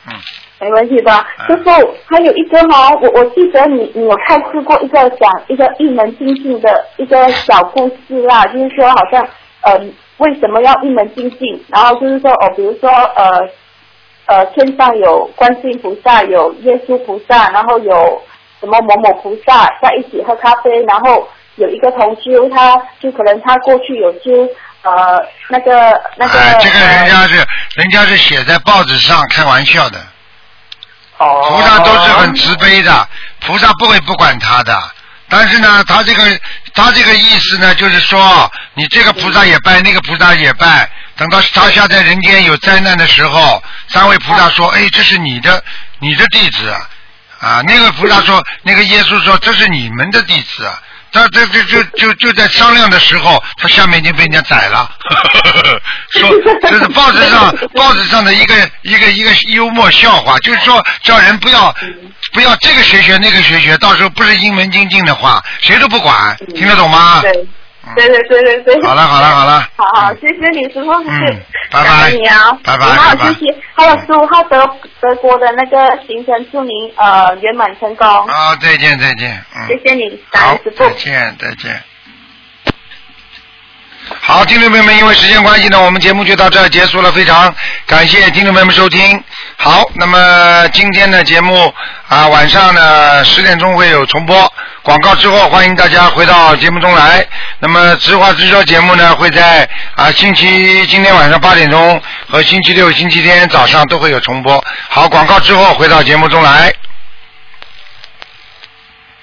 嗯没问题的，嗯师傅还有一个哈，我我记得你你有开示过一个讲一个一门精进的一个小故事啦，就是说好像呃为什么要一门精进，然后就是说哦，比如说呃呃天上有观世音菩萨，有耶稣菩萨，然后有什么某某菩萨在一起喝咖啡，然后有一个同修，他就可能他过去有修呃那个那个、哎，这个人家呃是人家是写在报纸上开玩笑的。哦。菩萨都是很慈悲的，菩萨不会不管他的。但是呢，他这个他这个意思呢，就是说你这个菩萨也拜，那个菩萨也拜。等到他下在人间有灾难的时候，三位菩萨说：“哎，这是你的你的弟子啊。”啊，那个菩萨说，那个耶稣说：“这是你们的弟子啊。”他这就就就就在商量的时候，他下面已经被人家宰了。说这是报纸上报纸上的一个一个一个幽默笑话，就是说叫人不要不要这个学学那个学学，到时候不是英文精进的话，谁都不管，听得懂吗？对，对对对对对。好了好了好了，好 好，谢谢你，师傅，谢谢，嗯，拜拜你啊，拜拜好好，拜拜谢谢。还有十五号德德国的那个行程，祝您呃圆满成功，好，再见再见，嗯。谢谢你，感好恩师，傅再。见，再见。好，听众朋友们，因为时间关系呢，我们节目就到这儿结束了。非常感谢听众朋友们收听。好，那么今天的节目啊，晚上呢十点钟会有重播。广告之后，欢迎大家回到节目中来。那么直话直说节目呢，会在啊星期今天晚上八点钟和星期六、星期天早上都会有重播。好，广告之后回到节目中来。